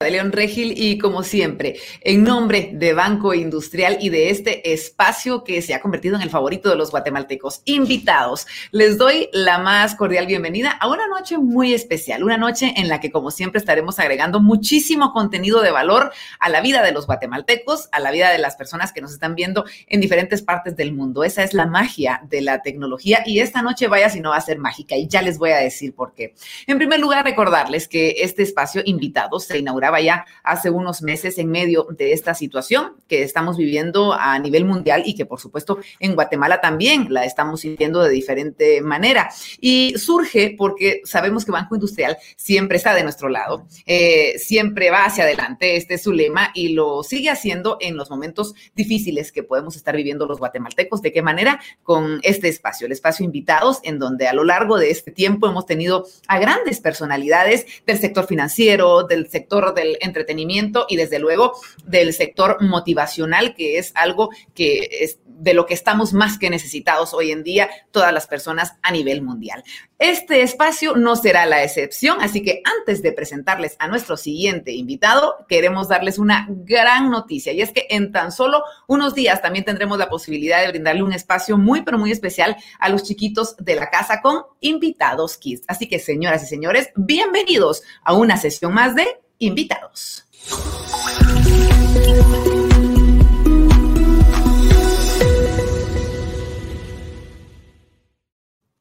de León Regil y como siempre, en nombre de Banco Industrial y de este espacio que se ha convertido en el favorito de los guatemaltecos invitados, les doy la más cordial bienvenida a una noche muy especial, una noche en la que como siempre estaremos agregando muchísimo contenido de valor a la vida de los guatemaltecos, a la vida de las personas que nos están viendo en diferentes partes del mundo. Esa es la magia de la tecnología y esta noche vaya si no va a ser mágica y ya les voy a decir por qué. En primer lugar, recordarles que este espacio invitado se inaugura ya hace unos meses en medio de esta situación que estamos viviendo a nivel mundial y que por supuesto en Guatemala también la estamos sintiendo de diferente manera. Y surge porque sabemos que Banco Industrial siempre está de nuestro lado, eh, siempre va hacia adelante, este es su lema y lo sigue haciendo en los momentos difíciles que podemos estar viviendo los guatemaltecos. ¿De qué manera? Con este espacio, el espacio invitados, en donde a lo largo de este tiempo hemos tenido a grandes personalidades del sector financiero, del sector del entretenimiento y desde luego del sector motivacional, que es algo que es de lo que estamos más que necesitados hoy en día todas las personas a nivel mundial. Este espacio no será la excepción, así que antes de presentarles a nuestro siguiente invitado, queremos darles una gran noticia y es que en tan solo unos días también tendremos la posibilidad de brindarle un espacio muy, pero muy especial a los chiquitos de la casa con invitados Kids. Así que, señoras y señores, bienvenidos a una sesión más de invitados.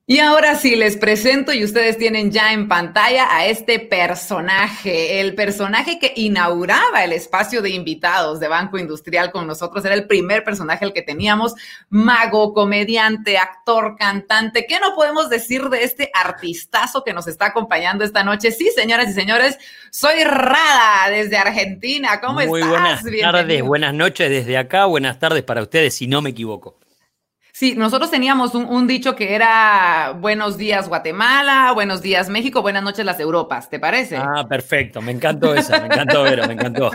Y ahora sí, les presento y ustedes tienen ya en pantalla a este personaje, el personaje que inauguraba el espacio de invitados de Banco Industrial con nosotros. Era el primer personaje el que teníamos, mago, comediante, actor, cantante. ¿Qué no podemos decir de este artistazo que nos está acompañando esta noche? Sí, señoras y señores, soy Rada desde Argentina. ¿Cómo Muy estás? Buenas tardes, buenas noches desde acá, buenas tardes para ustedes, si no me equivoco. Sí, nosotros teníamos un, dicho que era buenos días Guatemala, buenos días México, buenas noches las Europas, ¿te parece? Ah, perfecto, me encantó esa, me encantó Vero, me encantó.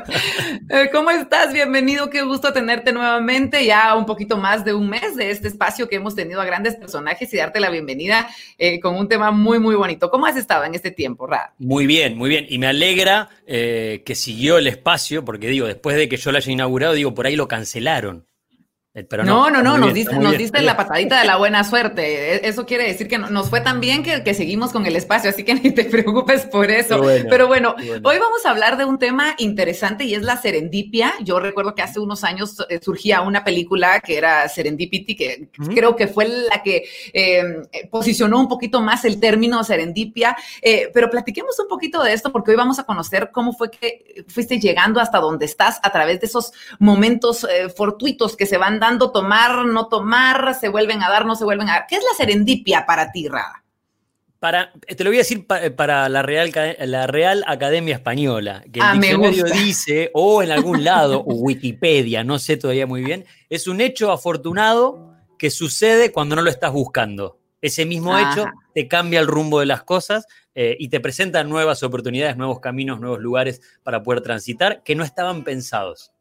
Eh, ¿Cómo estás? Bienvenido, qué gusto tenerte nuevamente, ya un poquito más de un mes de este espacio que hemos tenido a grandes personajes y darte la bienvenida eh, con un tema muy, muy bonito. ¿Cómo has estado en este tiempo, Ra? Muy bien, muy bien, y me alegra eh, que siguió el espacio, porque digo, después de que yo lo haya inaugurado, digo, por ahí lo cancelaron. Eh, no, no, no, nos, diste, nos diste la patadita de la buena suerte. E, eso quiere decir que nos fue tan bien que, que seguimos con el espacio, así que ni te preocupes por eso. Pero bueno, hoy vamos a hablar de un tema interesante y es la serendipia. Yo recuerdo que hace unos años eh, surgía una película que era Serendipity, que creo que fue la que em, posicionó un poquito más el término serendipia. Eh, pero platiquemos un poquito de esto porque hoy vamos a conocer cómo fue que fuiste llegando hasta donde estás a través de esos momentos fortuitos que se van dando tomar, no tomar, se vuelven a dar, no se vuelven a dar. ¿Qué es la serendipia para ti, Rada? Para, te lo voy a decir para la Real, la Real Academia Española, que el ah, diccionario dice, o en algún lado, o Wikipedia, no sé todavía muy bien, es un hecho afortunado que sucede cuando no lo estás buscando. Ese mismo hecho te cambia el rumbo de las cosas eh, y te presenta nuevas oportunidades, nuevos caminos, nuevos lugares para poder transitar que no estaban pensados.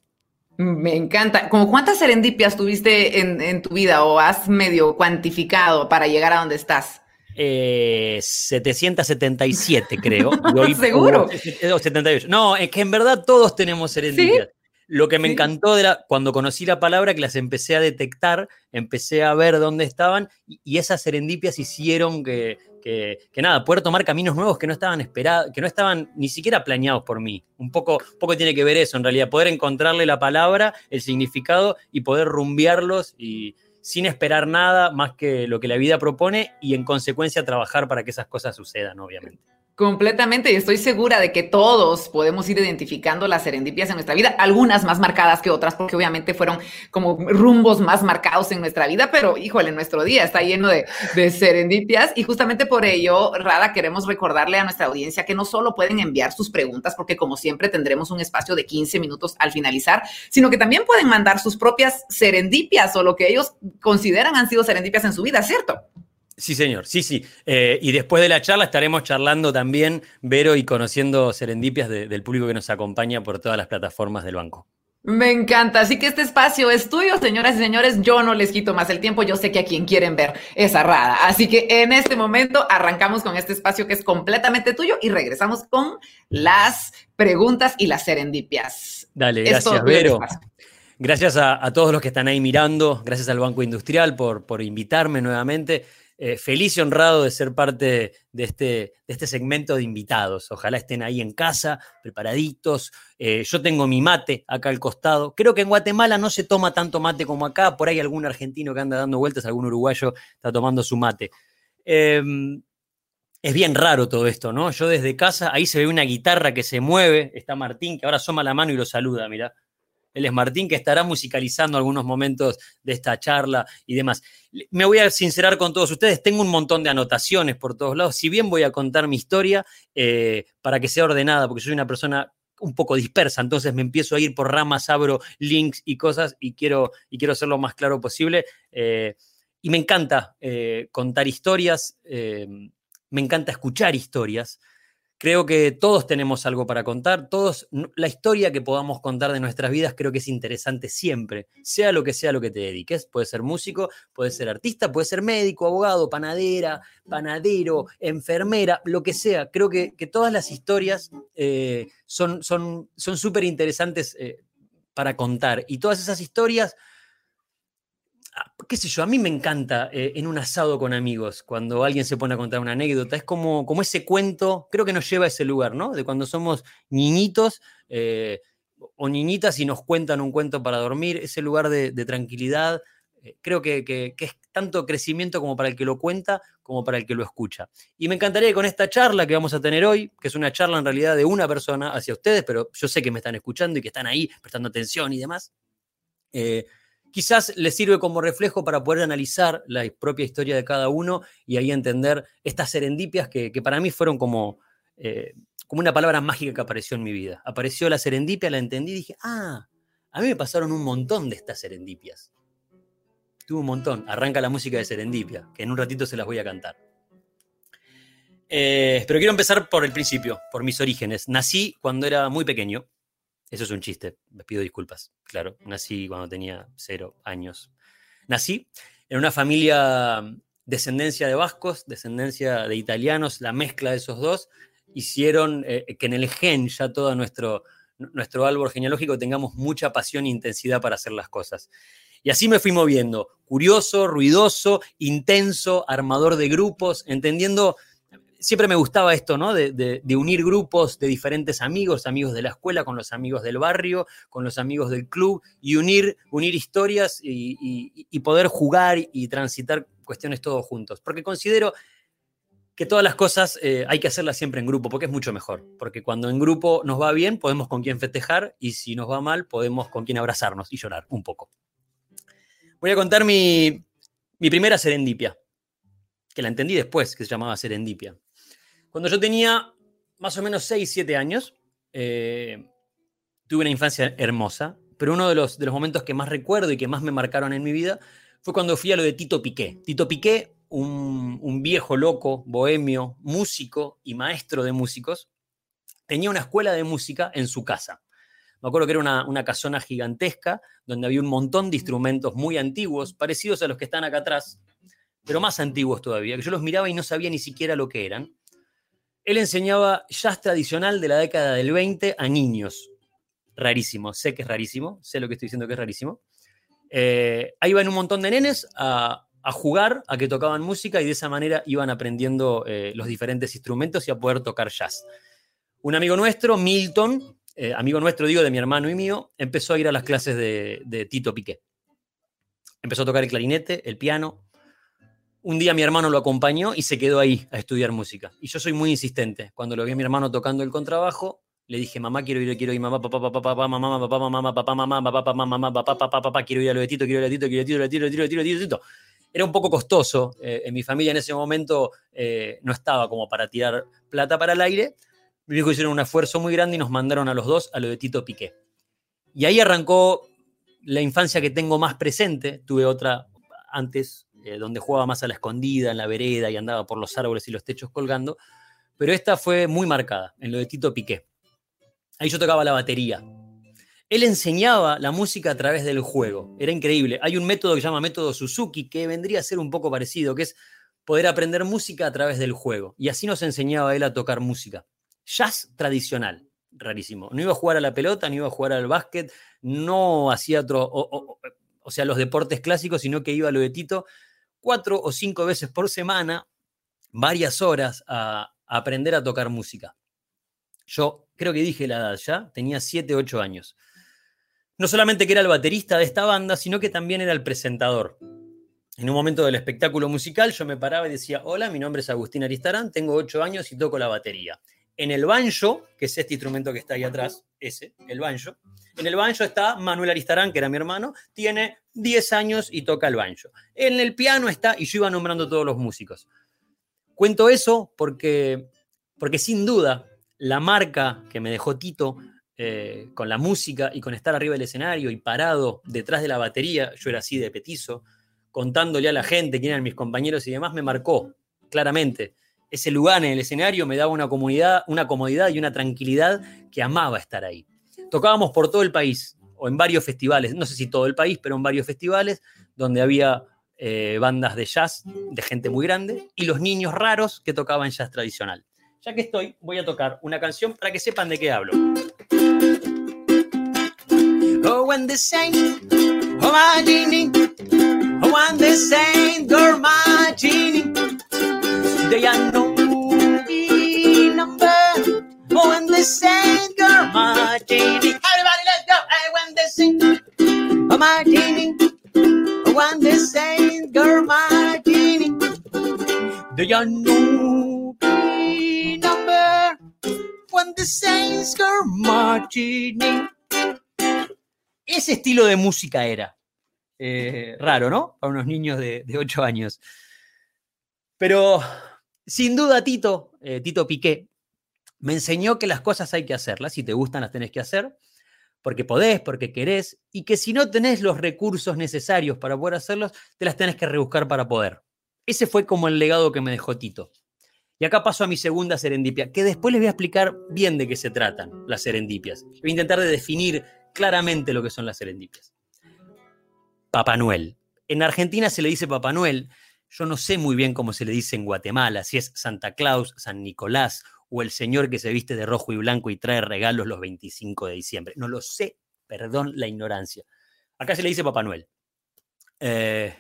Me encanta. ¿Cómo cuántas serendipias tuviste en, tu vida o has medio cuantificado para llegar a donde estás? 777, eh, creo. ¿Seguro? No, es que en verdad todos tenemos serendipias. Lo que me encantó era cuando conocí la palabra, que las empecé a detectar, empecé a ver dónde estaban y esas serendipias hicieron que, que, nada, poder tomar caminos nuevos que no estaban esperados, que no estaban ni siquiera planeados por mí. Un poco, poco tiene que ver eso, en realidad, poder encontrarle la palabra, el significado y poder rumbearlos y sin esperar nada más que lo que la vida propone y en consecuencia trabajar para que esas cosas sucedan, obviamente. Completamente, y estoy segura de que todos podemos ir identificando las serendipias en nuestra vida, algunas más marcadas que otras, porque obviamente fueron como rumbos más marcados en nuestra vida, pero híjole, nuestro día está lleno de, serendipias y justamente por ello, Rada, queremos recordarle a nuestra audiencia que no solo pueden enviar sus preguntas, porque como siempre tendremos un espacio de 15 minutos al finalizar, sino que también pueden mandar sus propias serendipias o lo que ellos consideran han sido serendipias en su vida, ¿cierto? Sí, señor, sí, sí. Eh, y después de la charla estaremos charlando también, Vero, y conociendo serendipias del público que nos acompaña por todas las plataformas del banco. Me encanta. Así que este espacio es tuyo, señoras y señores. Yo no les quito más el tiempo. Yo sé que a quien quieren ver es Rada. Así que en este momento arrancamos con este espacio que es completamente tuyo y regresamos con las preguntas y las serendipias. Dale, gracias, Vero. Gracias a, todos los que están ahí mirando, gracias al Banco Industrial por, por invitarme nuevamente. Eh, feliz y honrado de ser parte de este, de este segmento de invitados. Ojalá estén ahí en casa, preparaditos. Eh, yo tengo mi mate acá al costado. Creo que en Guatemala no se toma tanto mate como acá. Por ahí algún argentino que anda dando vueltas, algún uruguayo está tomando su mate. Em, es bien raro todo esto, ¿no? Yo desde casa, ahí se ve una guitarra que se mueve. Está Martín, que ahora asoma la mano y lo saluda, mira. Él es Martín, que estará musicalizando algunos momentos de esta charla y demás. Me voy a sincerar con todos ustedes, tengo un montón de anotaciones por todos lados, si bien voy a contar mi historia eh, para que sea ordenada, porque soy una persona un poco dispersa, entonces me empiezo a ir por ramas, abro links y cosas y quiero, y quiero ser lo más claro posible. Eh, y me encanta eh, contar historias, me encanta escuchar historias. Creo que todos tenemos algo para contar, todos, la historia que podamos contar de nuestras vidas creo que es interesante siempre, sea lo que sea lo que te dediques. Puede ser músico, puede ser artista, puede ser médico, abogado, panadera, panadero, enfermera, lo que sea. Creo que, todas las historias eh, son súper interesantes eh, para contar y todas esas historias qué sé yo, a mí me encanta eh, en un asado con amigos, cuando alguien se pone a contar una anécdota, es como, como ese cuento, creo que nos lleva a ese lugar, ¿no? De cuando somos niñitos eh, o niñitas y nos cuentan un cuento para dormir, ese lugar de, tranquilidad, eh, creo que, que, es tanto crecimiento como para el que lo cuenta, como para el que lo escucha. Y me encantaría que con esta charla que vamos a tener hoy, que es una charla en realidad de una persona hacia ustedes, pero yo sé que me están escuchando y que están ahí prestando atención y demás, quizás les sirve como reflejo para poder analizar la propia historia de cada uno y ahí entender estas serendipias que, para mí fueron como, eh, como una palabra mágica que apareció en mi vida. Apareció la serendipia, la entendí y dije, ah, a mí me pasaron un montón de estas serendipias. Tuve un montón. Arranca la música de serendipia, que en un ratito se las voy a cantar. Eh, pero quiero empezar por el principio, por mis orígenes. Nací cuando era muy pequeño, eso es un chiste, les pido disculpas. Claro, nací cuando tenía cero años. Nací en una familia mm, descendencia de vascos, descendencia de italianos, la mezcla de esos dos hicieron eh, que en el gen ya todo nuestro, nuestro árbol genealógico tengamos mucha pasión e intensidad para hacer las cosas. Y así me fui moviendo, curioso, ruidoso, intenso, armador de grupos, entendiendo siempre me gustaba esto, ¿no? De, unir grupos de diferentes amigos, amigos de la escuela, con los amigos del barrio, con los amigos del club, y unir, unir historias y, poder jugar y transitar cuestiones todos juntos. Porque considero que todas las cosas eh, hay que hacerlas siempre en grupo, porque es mucho mejor. Porque cuando en grupo nos va bien, podemos con quién festejar, y si nos va mal, podemos con quién abrazarnos y llorar un poco. Voy a contar mi primera serendipia, que la entendí después, que se llamaba serendipia. Cuando yo tenía más o menos 6, 7 años, eh, tuve una infancia hermosa, pero uno de los, de los momentos que más recuerdo y que más me marcaron en mi vida fue cuando fui a lo de Tito Piqué. Tito Piqué, un, viejo loco, bohemio, músico y maestro de músicos, tenía una escuela de música en su casa. Me acuerdo que era una, una, casona gigantesca donde había un montón de instrumentos muy antiguos, parecidos a los que están acá atrás, pero más antiguos todavía, que yo los miraba y no sabía ni siquiera lo que eran. Él enseñaba jazz tradicional de la década del 20 a niños. Rarísimo, sé que es rarísimo, sé lo que estoy diciendo que es rarísimo. Eh, ahí iban un montón de nenes a, jugar, a que tocaban música y de esa manera iban aprendiendo eh, los diferentes instrumentos y a poder tocar jazz. Un amigo nuestro, Milton, eh, amigo nuestro digo de mi hermano y mío, empezó a ir a las clases de, de Tito Piqué. Empezó a tocar el clarinete, el piano, un día mi hermano lo acompañó y se quedó ahí a estudiar música. Y yo soy muy insistente. Cuando lo vi a mi hermano tocando el contrabajo, le dije, mamá, quiero ir, quiero ir, mamá, papá, papá, papá, mamá, papá, mamá, papá, mamá, papá, papá, mamá, papá, papá, papá, quiero ir a lo de Tito, quiero ir a Tito, quiero ir a Tito, quiero ir a Tito, Tito. Era un poco costoso. en mi familia en ese momento no estaba como para tirar plata para el aire. Mi hijo hicieron un esfuerzo muy grande y nos mandaron a los dos a lo de Tito Piqué. Y ahí arrancó la infancia que tengo más presente. Tuve otra antes, eh, donde jugaba más a la escondida, en la vereda y andaba por los árboles y los techos colgando, pero esta fue muy marcada, en lo de Tito Piqué. Ahí yo tocaba la batería. Él enseñaba la música a través del juego, era increíble. Hay un método que se llama método Suzuki, que vendría a ser un poco parecido, que es poder aprender música a través del juego. Y así nos enseñaba él a tocar música. Jazz tradicional. rarísimo. No iba a jugar a la pelota, no iba a jugar al básquet, no hacía otro, o, sea, los deportes clásicos, sino que iba a lo de Tito cuatro o cinco veces por semana, varias horas, a, aprender a tocar música. Yo creo que dije la edad ya, tenía siete, ocho años. No solamente que era el baterista de esta banda, sino que también era el presentador. En un momento del espectáculo musical yo me paraba y decía, hola, mi nombre es Agustín Aristarán, tengo ocho años y toco la batería. En el banjo, que es este instrumento que está ahí atrás, ese, el banjo, en el banjo está Manuel Aristarán, que era mi hermano, tiene 10 años y toca el banjo. En el piano está, y yo iba nombrando todos los músicos. Cuento eso porque, porque sin duda la marca que me dejó Tito eh, con la música y con estar arriba del escenario y parado detrás de la batería, yo era así de petizo, contándole a la gente quién eran mis compañeros y demás, me marcó claramente. Ese lugar en el escenario me daba una, comunidad, una comodidad y una tranquilidad que amaba estar ahí. Tocábamos por todo el país, o en varios festivales, no sé si todo el país, pero en varios festivales, donde había eh, bandas de jazz de gente muy grande y los niños raros que tocaban jazz tradicional. Ya que estoy, voy a tocar una canción para que sepan de qué hablo. Oh, when the saint, oh my genie, oh when the saint, girl my genie, they are number, oh when the saint, girl genie. Everybody, let's go. Hey, when the saint, oh genie, oh when the saint, girl genie, they are number, when the saints, girl genie. Ese estilo de música era. Eh, raro, ¿no? Para unos niños de, 8 años. Pero sin duda Tito, eh, Tito Piqué, me enseñó que las cosas hay que hacerlas, si te gustan las tenés que hacer, porque podés, porque querés, y que si no tenés los recursos necesarios para poder hacerlos, te las tenés que rebuscar para poder. Ese fue como el legado que me dejó Tito. Y acá paso a mi segunda serendipia, que después les voy a explicar bien de qué se tratan las serendipias. Voy a intentar de definir claramente lo que son las serendipias. Papá Noel. En Argentina se le dice Papá Noel. Yo no sé muy bien cómo se le dice en Guatemala, si es Santa Claus, San Nicolás o el señor que se viste de rojo y blanco y trae regalos los 25 de diciembre. No lo sé, perdón la ignorancia. Acá se le dice Papá Noel. Eh,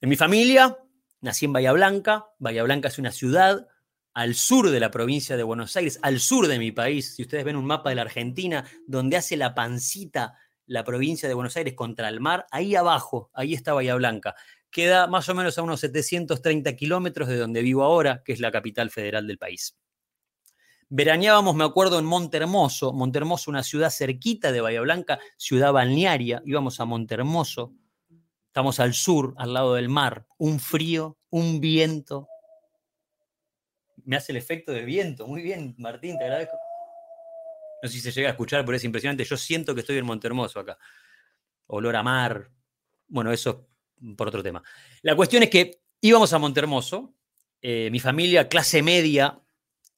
en mi familia nací en Bahía Blanca. Bahía Blanca es una ciudad al sur de la provincia de Buenos Aires, al sur de mi país, si ustedes ven un mapa de la Argentina, donde hace la pancita la provincia de Buenos Aires contra el mar, ahí abajo, ahí está Bahía Blanca. Queda más o menos a unos 730 kilómetros de donde vivo ahora, que es la capital federal del país. Veraneábamos, me acuerdo, en Montermoso. Montermoso, una ciudad cerquita de Bahía Blanca, ciudad balnearia. Íbamos a Montermoso. Estamos al sur, al lado del mar. Un frío, un viento, me hace el efecto de viento. Muy bien, Martín, te agradezco. No sé si se llega a escuchar, pero es impresionante. Yo siento que estoy en Montermoso acá. Olor a mar. Bueno, eso por otro tema. La cuestión es que íbamos a Montermoso, eh, mi familia clase media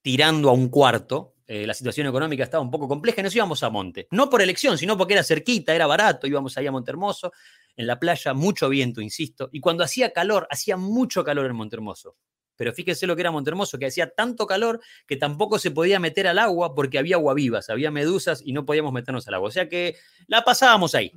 tirando a un cuarto, eh, la situación económica estaba un poco compleja y nos íbamos a Monte. No por elección, sino porque era cerquita, era barato, íbamos ahí a Montermoso, en la playa, mucho viento, insisto. Y cuando hacía calor, hacía mucho calor en Montermoso. Pero fíjense lo que era Montermoso, que hacía tanto calor que tampoco se podía meter al agua porque había agua vivas, había medusas y no podíamos meternos al agua. O sea que la pasábamos ahí.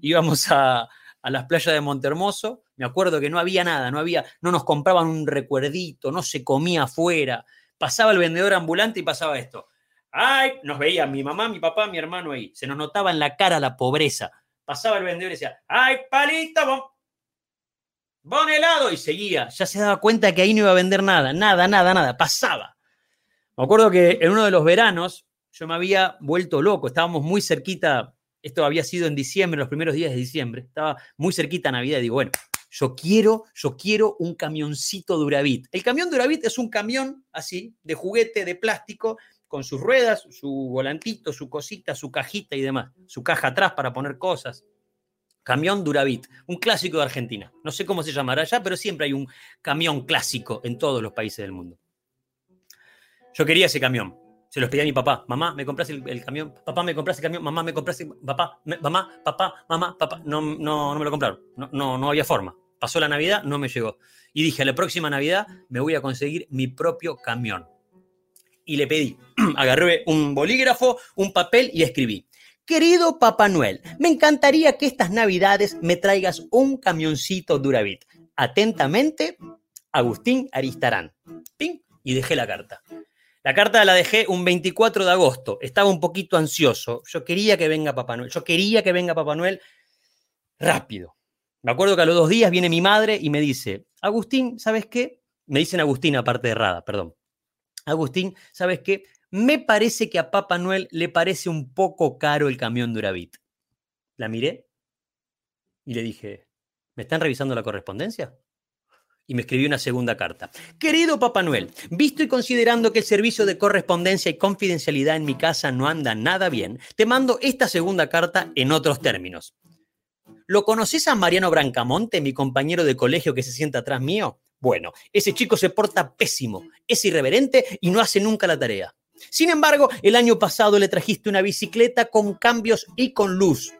Íbamos a, las playas de Montermoso. Me acuerdo que no había nada, no había, no nos compraban un recuerdito, no se comía afuera. Pasaba el vendedor ambulante y pasaba esto. ¡Ay! Nos veía mi mamá, mi papá, mi hermano ahí. Se nos notaba en la cara la pobreza. Pasaba el vendedor y decía, ¡ay, palito! bon helado y seguía. Ya se daba cuenta que ahí no iba a vender nada, nada, nada, nada. Pasaba. Me acuerdo que en uno de los veranos yo me había vuelto loco. Estábamos muy cerquita, esto había sido en diciembre, los primeros días de diciembre. Estaba muy cerquita Navidad y digo, bueno, yo quiero, yo quiero un camioncito Duravit. El camión Duravit es un camión así, de juguete, de plástico, con sus ruedas, su volantito, su cosita, su cajita y demás. Su caja atrás para poner cosas. Camión Duravit, un clásico de Argentina. No sé cómo se llamará allá, pero siempre hay un camión clásico en todos los países del mundo. Yo quería ese camión. Se los pedí a mi papá. Mamá, ¿me compras el, camión? Papá, ¿me compras el camión? Mamá, ¿me compras el... Papá, mamá, papá, mamá, papá. No, no, no me lo compraron. No, no, no había forma. Pasó la Navidad, no me llegó. Y dije, a la próxima Navidad me voy a conseguir mi propio camión. Y le pedí. Agarré un bolígrafo, un papel y escribí. Querido Papá Noel, me encantaría que estas navidades me traigas un camioncito Duravit. Atentamente, Agustín Aristarán. ¡Ping! Y dejé la carta. La carta la dejé un 24 de agosto. Estaba un poquito ansioso. Yo quería que venga Papá Noel. Yo quería que venga Papá Noel rápido. Me acuerdo que a los dos días viene mi madre y me dice, Agustín, ¿sabes qué? Me dicen Agustín aparte de Rada, perdón. Agustín, ¿sabes qué? Me parece que a Papá Noel le parece un poco caro el camión Duravit. La miré y le dije, ¿me están revisando la correspondencia? Y me escribió una segunda carta. Querido Papá Noel, visto y considerando que el servicio de correspondencia y confidencialidad en mi casa no anda nada bien, te mando esta segunda carta en otros términos. ¿Lo conoces a Mariano Brancamonte, mi compañero de colegio que se sienta atrás mío? Bueno, ese chico se porta pésimo, es irreverente y no hace nunca la tarea. Sin embargo, el año pasado le trajiste una bicicleta con cambios y con luz.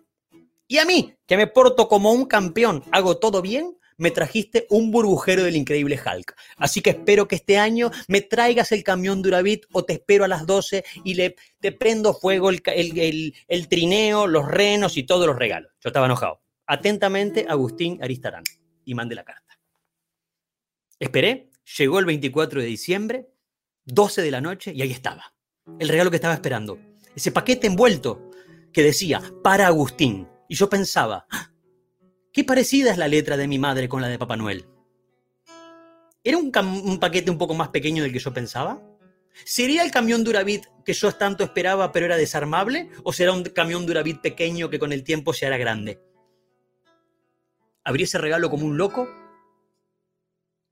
Y a mí, que me porto como un campeón, hago todo bien, me trajiste un burbujero del increíble Hulk. Así que espero que este año me traigas el camión Duravit o te espero a las 12 y le, te prendo fuego el, trineo, los renos y todos los regalos. Yo estaba enojado. Atentamente, Agustín Aristarán. Y mandé la carta. Esperé, llegó el 24 de diciembre, 12 de la noche, y ahí estaba. El regalo que estaba esperando. Ese paquete envuelto que decía, para Agustín. Y yo pensaba, ah, qué parecida es la letra de mi madre con la de Papá Noel. ¿Era un, paquete un poco más pequeño del que yo pensaba? ¿Sería el camión Duravit que yo tanto esperaba pero era desarmable? ¿O será un camión Duravit pequeño que con el tiempo se hará grande? abrí ese regalo como un loco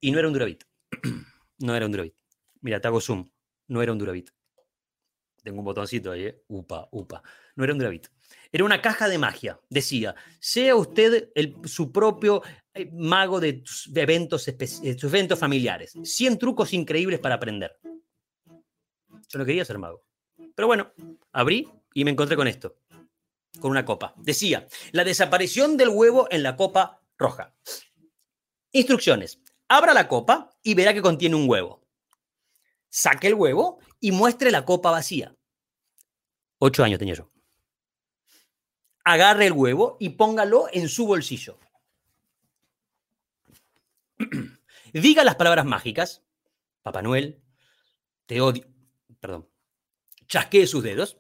y no era un Duravit. no era un Duravit. Mira, te hago zoom. No era un Duravit. Tengo un botoncito ahí, ¿eh? Upa, upa. No era un Duravit. Era una caja de magia. Decía, sea usted el, su propio eh, mago de, eventos, de sus eventos familiares. 100 trucos increíbles para aprender. Yo no quería ser mago. Pero bueno, abrí y me encontré con esto. Con una copa. Decía, la desaparición del huevo en la copa roja. Instrucciones. Abra la copa y verá que contiene un huevo. Saque el huevo y muestre la copa vacía. Ocho años tenía yo. Agarre el huevo y póngalo en su bolsillo. Diga las palabras mágicas. Papá Noel, te odio. Perdón. Chasquee sus dedos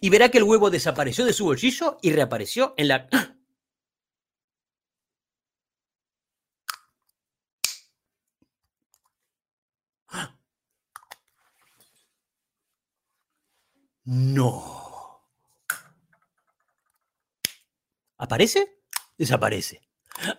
y verá que el huevo desapareció de su bolsillo y reapareció en la No. ¿Aparece? Desaparece.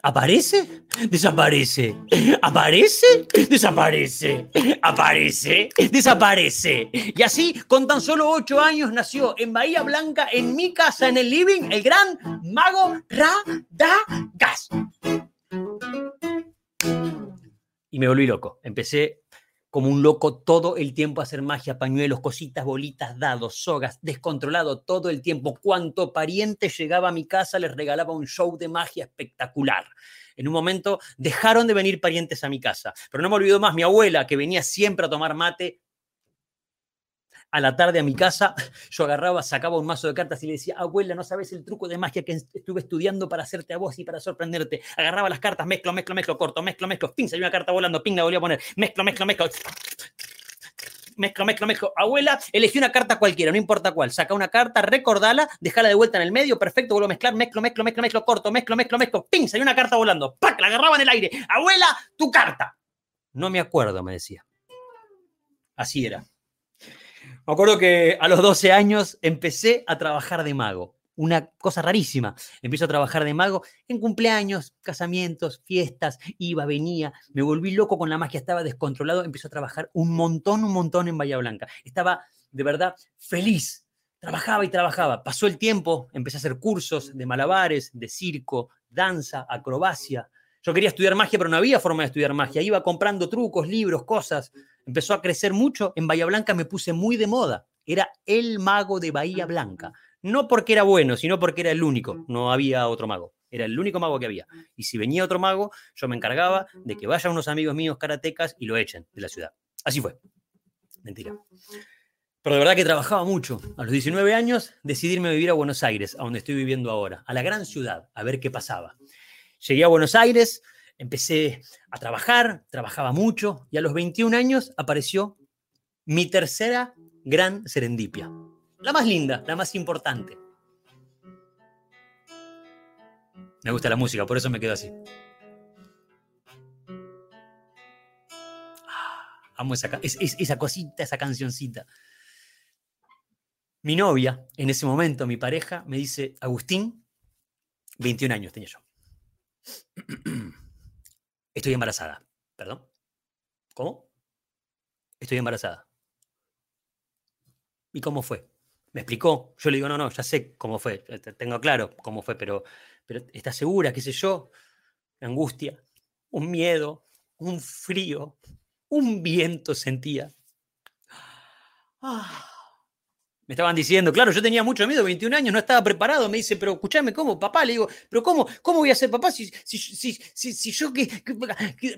¿Aparece? Desaparece. ¿Aparece? Desaparece. ¿Aparece? Desaparece. Y así, con tan solo ocho años, nació en Bahía Blanca, en mi casa, en el living, el gran mago Radagas. Y me volví loco. Empecé como un loco todo el tiempo a hacer magia, pañuelos, cositas, bolitas, dados, sogas, descontrolado todo el tiempo. Cuanto pariente llegaba a mi casa les regalaba un show de magia espectacular. En un momento dejaron de venir parientes a mi casa, pero no me olvido más mi abuela que venía siempre a tomar mate, a la tarde a mi casa, yo agarraba, sacaba un mazo de cartas y le decía, abuela, no sabes el truco de magia que estuve estudiando para hacerte a vos y para sorprenderte. Agarraba las cartas, mezclo, mezclo, mezclo, corto, mezclo, mezclo, pin, salió una carta volando, pin, la volví a poner, mezclo, mezclo, mezclo. Mezclo, mezclo, mezclo. Abuela, elegí una carta cualquiera, no importa cuál. Saca una carta, recordala, dejala de vuelta en el medio, perfecto, vuelvo a mezclar, mezclo, mezclo, mezclo, mezclo, corto, mezclo, mezclo, mezclo, pin, salió una carta volando, ¡pac! La agarraba en el aire. Abuela, tu carta. No me acuerdo, me decía. Así era. Me acuerdo que a los 12 años empecé a trabajar de mago. Una cosa rarísima. Empiezo a trabajar de mago en cumpleaños, casamientos, fiestas, iba, venía, me volví loco con la magia, estaba descontrolado, empecé a trabajar un montón, un montón en Bahía Blanca. Estaba de verdad feliz. Trabajaba y trabajaba. Pasó el tiempo, empecé a hacer cursos de malabares, de circo, danza, acrobacia. Yo quería estudiar magia, pero no había forma de estudiar magia. Iba comprando trucos, libros, cosas empezó a crecer mucho, en Bahía Blanca me puse muy de moda. Era el mago de Bahía Blanca. No porque era bueno, sino porque era el único. No había otro mago. Era el único mago que había. Y si venía otro mago, yo me encargaba de que vayan unos amigos míos karatecas y lo echen de la ciudad. Así fue. Mentira. Pero de verdad que trabajaba mucho. A los 19 años decidirme a vivir a Buenos Aires, a donde estoy viviendo ahora, a la gran ciudad, a ver qué pasaba. Llegué a Buenos Aires, empecé a trabajar, trabajaba mucho y a los 21 años apareció mi tercera gran serendipia. La más linda, la más importante. Me gusta la música, por eso me quedo así. Ah, amo esa, esa cosita, esa cancioncita. Mi novia, en ese momento, mi pareja, me dice, Agustín, 21 años tenía yo. Estoy embarazada. ¿Perdón? ¿Cómo? Estoy embarazada. ¿Y cómo fue? Me explicó. Yo le digo, no, no, ya sé cómo fue. Tengo claro cómo fue, pero, pero ¿estás segura? ¿Qué sé yo? Angustia, un miedo, un frío, un viento sentía. Ah me estaban diciendo, claro, yo tenía mucho miedo, 21 años, no estaba preparado. Me dice, pero escúchame, ¿cómo? Papá, le digo, pero ¿cómo, cómo voy a ser papá si, si, si, si, yo, qué,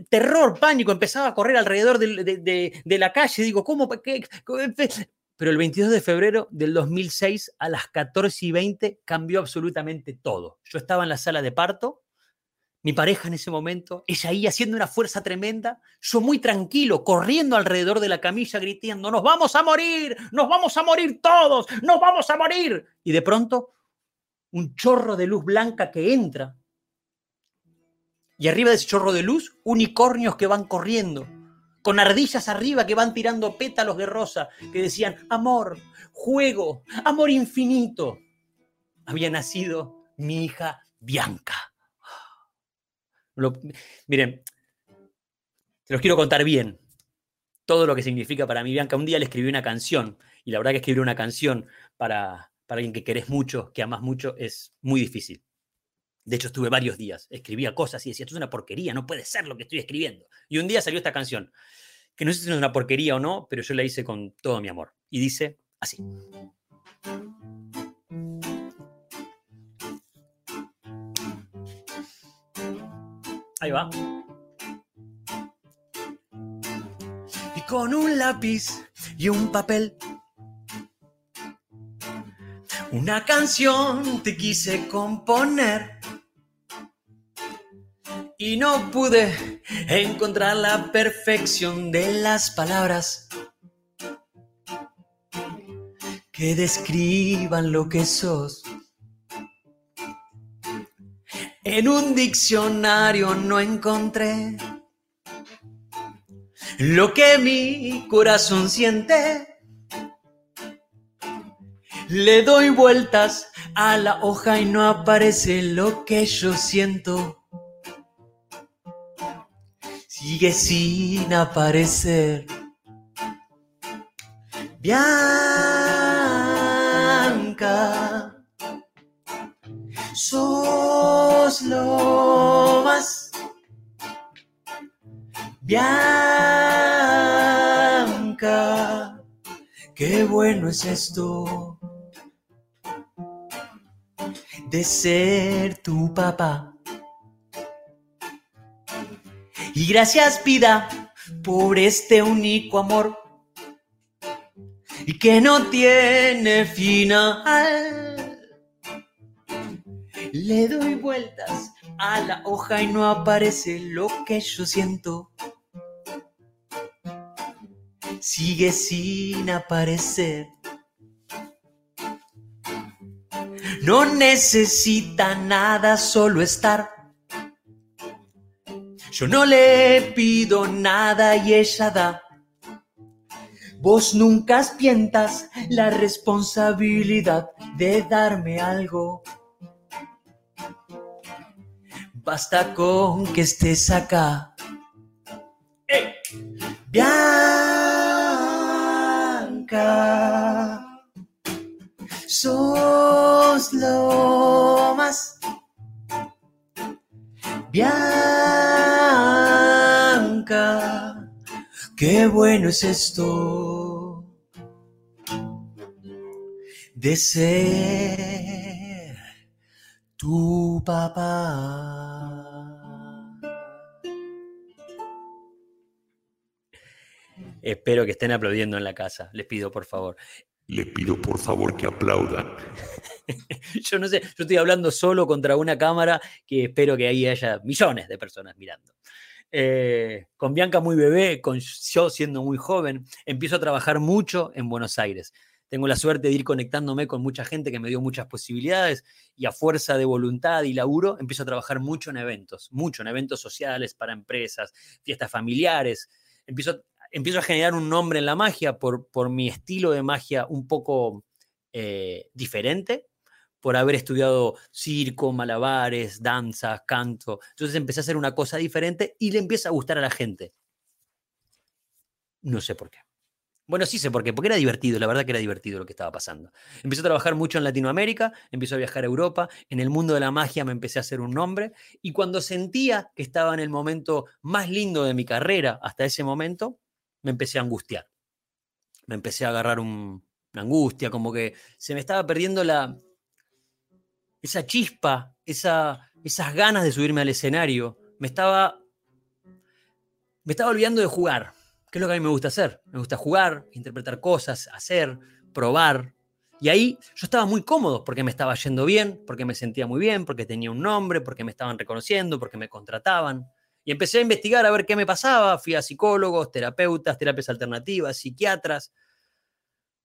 terror, pánico, empezaba a correr alrededor de, la calle? Digo, ¿cómo? Pero el 22 de febrero del 2006, a las 14 y 20, cambió absolutamente todo. Yo estaba en la sala de parto, mi pareja en ese momento, ella ahí haciendo una fuerza tremenda, yo muy tranquilo, corriendo alrededor de la camilla, gritando, nos vamos a morir, nos vamos a morir todos, nos vamos a morir. Y de pronto, un chorro de luz blanca que entra. Y arriba de ese chorro de luz, unicornios que van corriendo, con ardillas arriba que van tirando pétalos de rosa, que decían, amor, juego, amor infinito. Había nacido mi hija Bianca miren, se los quiero contar bien. Todo lo que significa para mí, Bianca. Un día le escribí una canción y la verdad que escribir una canción para, para alguien que querés mucho, que amas mucho, es muy difícil. De hecho, estuve varios días, escribía cosas y decía, esto es una porquería, no puede ser lo que estoy escribiendo. Y un día salió esta canción, que no sé si es una porquería o no, pero yo la hice con todo mi amor. Y dice así. Ahí va. Y con un lápiz y un papel, una canción te quise componer. Y no pude encontrar la perfección de las palabras que describan lo que sos. En un diccionario no encontré lo que mi corazón siente. Le doy vueltas a la hoja y no aparece lo que yo siento. Sigue sin aparecer. Bianca sos lo más. Bianca, qué bueno es esto de ser tu papá. Y gracias vida por este único amor y que no tiene final. Le doy vueltas a la hoja y no aparece lo que yo siento. Sigue sin aparecer. No necesita nada, solo estar. Yo no le pido nada y ella da. Vos nunca pientas la responsabilidad de darme algo. Basta con que estés acá. Bianca, sos lo más. Bianca, qué bueno es esto de ser tu papá. Espero que estén aplaudiendo en la casa. Les pido por favor. Les pido por favor que aplaudan. yo no sé, yo estoy hablando solo contra una cámara que espero que ahí haya millones de personas mirando. Eh, con Bianca muy bebé, con yo siendo muy joven, empiezo a trabajar mucho en Buenos Aires. Tengo la suerte de ir conectándome con mucha gente que me dio muchas posibilidades y a fuerza de voluntad y laburo empiezo a trabajar mucho en eventos, mucho en eventos sociales para empresas, fiestas familiares. Empiezo, empiezo a generar un nombre en la magia por, por mi estilo de magia un poco eh, diferente, por haber estudiado circo, malabares, danza, canto. Entonces empecé a hacer una cosa diferente y le empieza a gustar a la gente. No sé por qué. Bueno, sí sé por qué, porque era divertido, la verdad que era divertido lo que estaba pasando. Empecé a trabajar mucho en Latinoamérica, empecé a viajar a Europa, en el mundo de la magia me empecé a hacer un nombre y cuando sentía que estaba en el momento más lindo de mi carrera hasta ese momento, me empecé a angustiar. Me empecé a agarrar una angustia, como que se me estaba perdiendo la, esa chispa, esa, esas ganas de subirme al escenario. Me estaba, me estaba olvidando de jugar, que es lo que a mí me gusta hacer. Me gusta jugar, interpretar cosas, hacer, probar. Y ahí yo estaba muy cómodo porque me estaba yendo bien, porque me sentía muy bien, porque tenía un nombre, porque me estaban reconociendo, porque me contrataban. Y empecé a investigar a ver qué me pasaba. Fui a psicólogos, terapeutas, terapias alternativas, psiquiatras.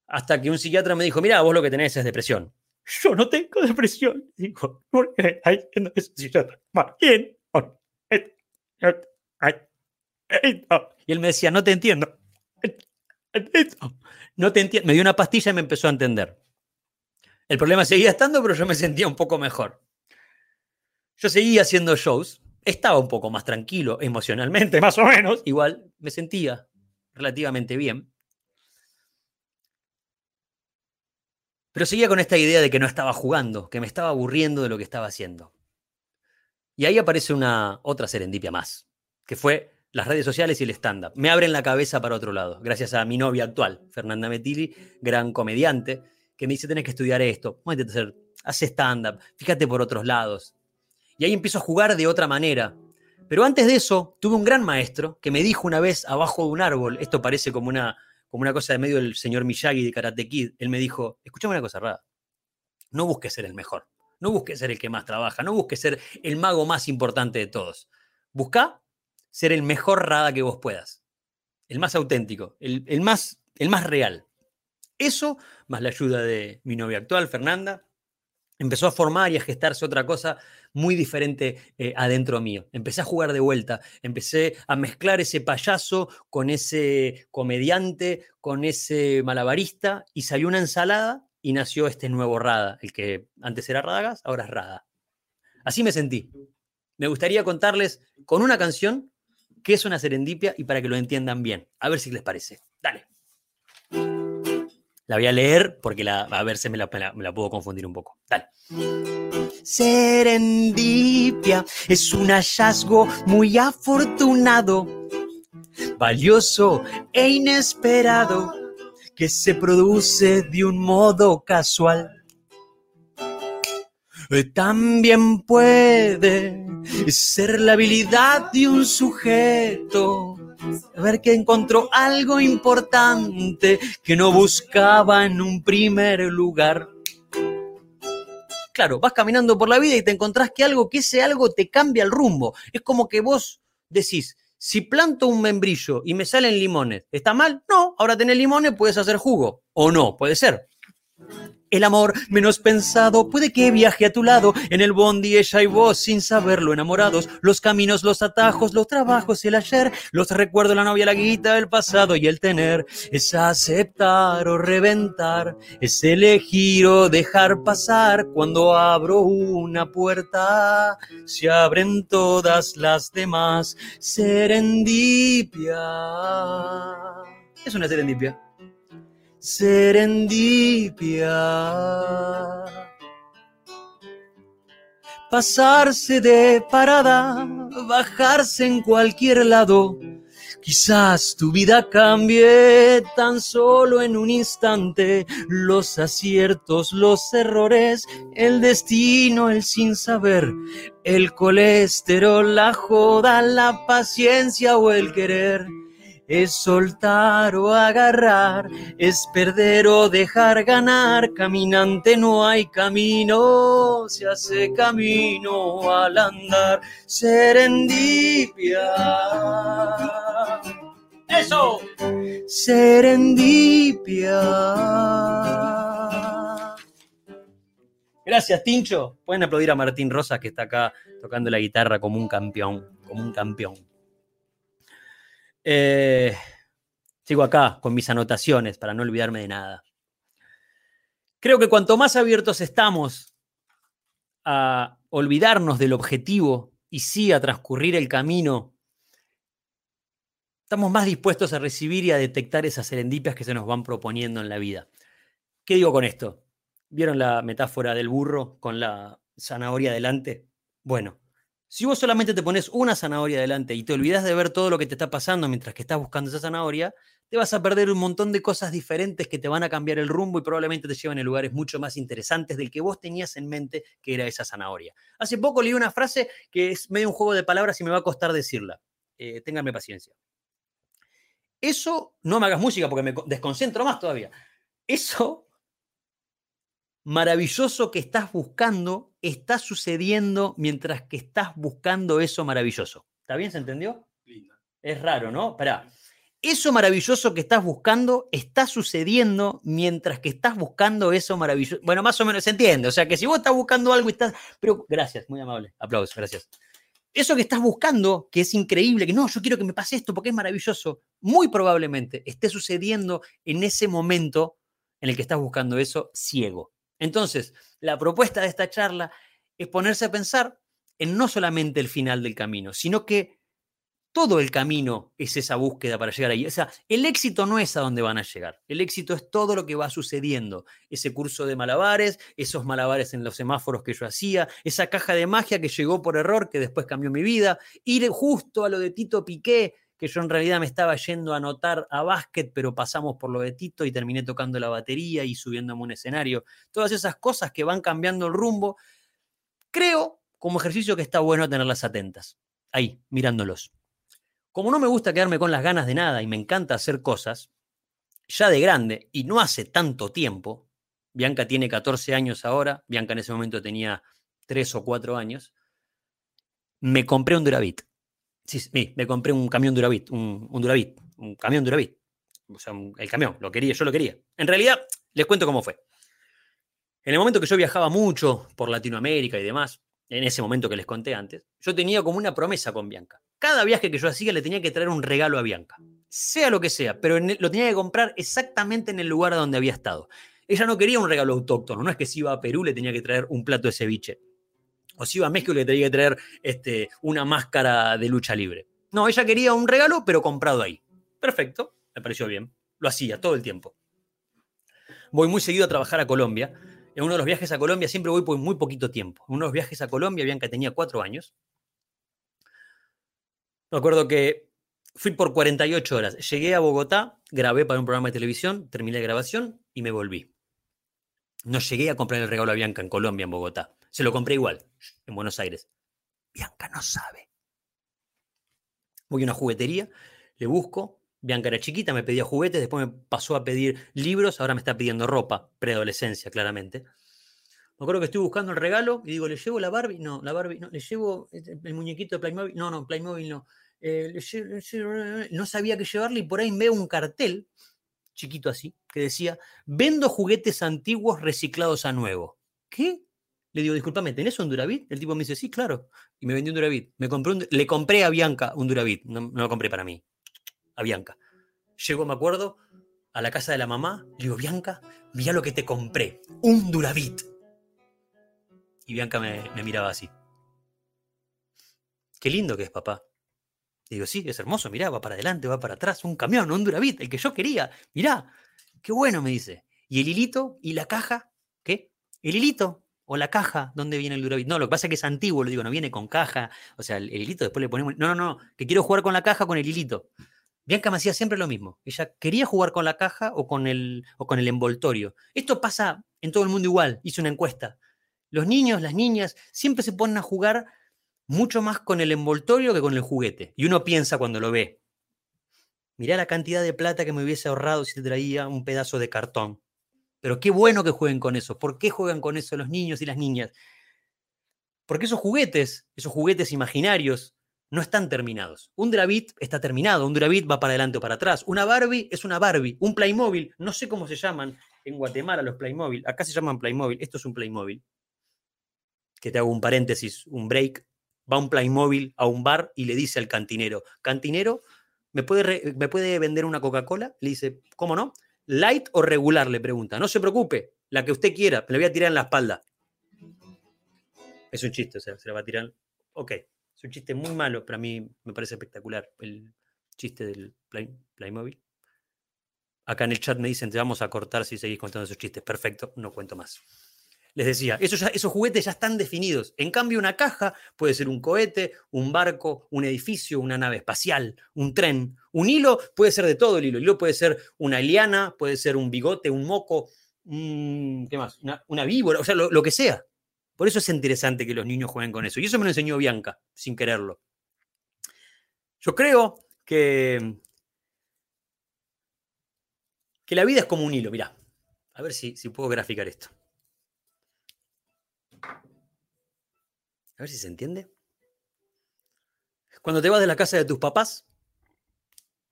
Hasta que un psiquiatra me dijo, mira, vos lo que tenés es depresión yo no tengo depresión. Digo, ¿por qué hay que no bien? Y él me decía, no te entiendo. No te entiendo. Me dio una pastilla y me empezó a entender. El problema seguía estando, pero yo me sentía un poco mejor. Yo seguía haciendo shows, estaba un poco más tranquilo emocionalmente, más o menos. Igual me sentía relativamente bien. Pero seguía con esta idea de que no estaba jugando, que me estaba aburriendo de lo que estaba haciendo. Y ahí aparece una otra serendipia más, que fue las redes sociales y el stand-up. Me abren la cabeza para otro lado, gracias a mi novia actual, Fernanda Metili, gran comediante, que me dice, tenés que estudiar esto, hacer, haz stand-up, fíjate por otros lados. Y ahí empiezo a jugar de otra manera. Pero antes de eso, tuve un gran maestro que me dijo una vez abajo de un árbol, esto parece como una como una cosa de medio del señor Miyagi de Karate Kid, él me dijo, escúchame una cosa rara, no busques ser el mejor, no busques ser el que más trabaja, no busques ser el mago más importante de todos. Busca ser el mejor rada que vos puedas, el más auténtico, el, más, el más real. Eso, más la ayuda de mi novia actual, Fernanda, empezó a formar y a gestarse otra cosa muy diferente eh, adentro mío. Empecé a jugar de vuelta, empecé a mezclar ese payaso con ese comediante, con ese malabarista, y salió una ensalada y nació este nuevo Rada, el que antes era Radagas, ahora es Rada. Así me sentí. Me gustaría contarles con una canción qué es una serendipia y para que lo entiendan bien. A ver si les parece. Dale. La voy a leer porque la, a ver si me la, me la puedo confundir un poco. Dale. Serendipia es un hallazgo muy afortunado, valioso e inesperado que se produce de un modo casual. También puede ser la habilidad de un sujeto ver que encontró algo importante que no buscaba en un primer lugar. Claro, vas caminando por la vida y te encontrás que algo, que ese algo te cambia el rumbo. Es como que vos decís, si planto un membrillo y me salen limones, ¿está mal? No, ahora tenés limones, puedes hacer jugo. O no, puede ser. El amor menos pensado puede que viaje a tu lado en el bondi, ella y vos sin saberlo enamorados. Los caminos, los atajos, los trabajos, el ayer, los recuerdos, la novia, la guita, el pasado y el tener. Es aceptar o reventar, es elegir o dejar pasar. Cuando abro una puerta, se abren todas las demás. Serendipia. Es una serendipia serendipia. Pasarse de parada, bajarse en cualquier lado. Quizás tu vida cambie tan solo en un instante. Los aciertos, los errores, el destino, el sin saber, el colesterol, la joda, la paciencia o el querer es soltar o agarrar, es perder o dejar ganar. Caminante no hay camino, se hace camino al andar. Serendipia. Eso. Serendipia. Gracias, Tincho. Pueden aplaudir a Martín Rosas, que está acá tocando la guitarra como un campeón, como un campeón. Eh, sigo acá con mis anotaciones para no olvidarme de nada. Creo que cuanto más abiertos estamos a olvidarnos del objetivo y sí a transcurrir el camino, estamos más dispuestos a recibir y a detectar esas serendipias que se nos van proponiendo en la vida. ¿Qué digo con esto? ¿Vieron la metáfora del burro con la zanahoria delante? Bueno, si vos solamente te pones una zanahoria delante y te olvidas de ver todo lo que te está pasando mientras que estás buscando esa zanahoria, te vas a perder un montón de cosas diferentes que te van a cambiar el rumbo y probablemente te lleven a lugares mucho más interesantes del que vos tenías en mente que era esa zanahoria. Hace poco leí una frase que es medio un juego de palabras y me va a costar decirla. Eh, ténganme paciencia. Eso, no me hagas música porque me desconcentro más todavía. Eso maravilloso que estás buscando está sucediendo mientras que estás buscando eso maravilloso. ¿Está bien? ¿Se entendió? Es raro, ¿no? Pará. Eso maravilloso que estás buscando está sucediendo mientras que estás buscando eso maravilloso. Bueno, más o menos se entiende. O sea que si vos estás buscando algo y estás. Pero gracias, muy amable. Aplausos, gracias. Eso que estás buscando, que es increíble, que no, yo quiero que me pase esto porque es maravilloso, muy probablemente esté sucediendo en ese momento en el que estás buscando eso ciego. Entonces, la propuesta de esta charla es ponerse a pensar en no solamente el final del camino, sino que todo el camino es esa búsqueda para llegar ahí. O sea, el éxito no es a dónde van a llegar. El éxito es todo lo que va sucediendo. Ese curso de malabares, esos malabares en los semáforos que yo hacía, esa caja de magia que llegó por error, que después cambió mi vida, ir justo a lo de Tito Piqué, que yo en realidad me estaba yendo a anotar a básquet, pero pasamos por lo de Tito y terminé tocando la batería y subiéndome un escenario. Todas esas cosas que van cambiando el rumbo, creo como ejercicio que está bueno tenerlas atentas, ahí, mirándolos. Como no me gusta quedarme con las ganas de nada y me encanta hacer cosas, ya de grande y no hace tanto tiempo, Bianca tiene 14 años ahora, Bianca en ese momento tenía 3 o 4 años, me compré un Duravit. Sí, me compré un camión Duravit, un, un Duravit, un camión Duravit. O sea, el camión, lo quería, yo lo quería. En realidad, les cuento cómo fue. En el momento que yo viajaba mucho por Latinoamérica y demás, en ese momento que les conté antes, yo tenía como una promesa con Bianca. Cada viaje que yo hacía le tenía que traer un regalo a Bianca, sea lo que sea, pero lo tenía que comprar exactamente en el lugar donde había estado. Ella no quería un regalo autóctono, no es que si iba a Perú le tenía que traer un plato de ceviche o si iba a México le tenía que traer este, una máscara de lucha libre. No, ella quería un regalo, pero comprado ahí. Perfecto, me pareció bien. Lo hacía todo el tiempo. Voy muy seguido a trabajar a Colombia. En uno de los viajes a Colombia siempre voy por muy poquito tiempo. En uno de los viajes a Colombia, Bianca tenía cuatro años. Me acuerdo que fui por 48 horas. Llegué a Bogotá, grabé para un programa de televisión, terminé la grabación y me volví. No llegué a comprar el regalo a Bianca en Colombia, en Bogotá. Se lo compré igual, en Buenos Aires. Bianca no sabe. Voy a una juguetería, le busco. Bianca era chiquita, me pedía juguetes, después me pasó a pedir libros, ahora me está pidiendo ropa, preadolescencia, claramente. Me acuerdo que estoy buscando el regalo y digo, ¿le llevo la Barbie? No, la Barbie, no, ¿le llevo el muñequito de Playmobil? No, no, Playmobil no. Eh, no sabía qué llevarle y por ahí veo un cartel, chiquito así, que decía, vendo juguetes antiguos reciclados a nuevo. ¿Qué? Le digo, discúlpame, ¿tenés un Duravit? El tipo me dice, sí, claro. Y me vendió un Duravit. Me compré le compré a Bianca un Duravit. No, no, lo compré para mí. A Bianca. Llego, me acuerdo, a la casa de la mamá. Le digo, Bianca, mira lo que te compré. Un Duravit. Y Bianca me, me miraba así. Qué lindo que es, papá. Le digo, sí, es hermoso, mirá, va para adelante, va para atrás, un camión, un Duravit, el que yo quería. Mirá, qué bueno, me dice. ¿Y el hilito? ¿Y la caja? ¿Qué? El hilito, o la caja, ¿dónde viene el Duravit? No, lo que pasa es que es antiguo, le digo, no viene con caja. O sea, el, hilito después le ponemos. No, no, no, que quiero jugar con la caja con el hilito. Bianca me hacía siempre lo mismo. Ella quería jugar con la caja o con el, o con el envoltorio. Esto pasa en todo el mundo igual. Hice una encuesta. Los niños, las niñas, siempre se ponen a jugar mucho más con el envoltorio que con el juguete. Y uno piensa cuando lo ve. mirá la cantidad de plata que me hubiese ahorrado si te traía un pedazo de cartón. Pero qué bueno que jueguen con eso. ¿Por qué juegan con eso los niños y las niñas? Porque esos juguetes, esos juguetes imaginarios, no están terminados. Un Dravit está terminado, un Dravit va para adelante o para atrás. Una Barbie es una Barbie. Un Playmobil, no sé cómo se llaman en Guatemala los Playmobil. Acá se llaman Playmobil. Esto es un Playmobil. Que te hago un paréntesis, un break. Va un Playmobil a un bar y le dice al cantinero, cantinero, ¿me puede, ¿me puede vender una Coca-Cola? Le dice, ¿cómo no? ¿Light o regular? Le pregunta. No se preocupe, la que usted quiera, le voy a tirar en la espalda. Es un chiste, o sea, se la va a tirar. Ok, es un chiste muy malo, pero a mí me parece espectacular el chiste del Playmobil. Acá en el chat me dicen, te vamos a cortar si seguís contando esos chistes. Perfecto, no cuento más. Les decía, esos, esos juguetes ya están definidos. En cambio, una caja puede ser un cohete, un barco, un edificio, una nave espacial, un tren. Un hilo puede ser de todo el hilo. El hilo puede ser una liana, puede ser un bigote, un moco, ¿qué más? Una, víbora, o sea, lo que sea. Por eso es interesante que los niños jueguen con eso. Y eso me lo enseñó Bianca, sin quererlo. Yo creo que, que la vida es como un hilo. Mirá, a ver si, si puedo graficar esto. Ver si se entiende. Cuando te vas de la casa de tus papás,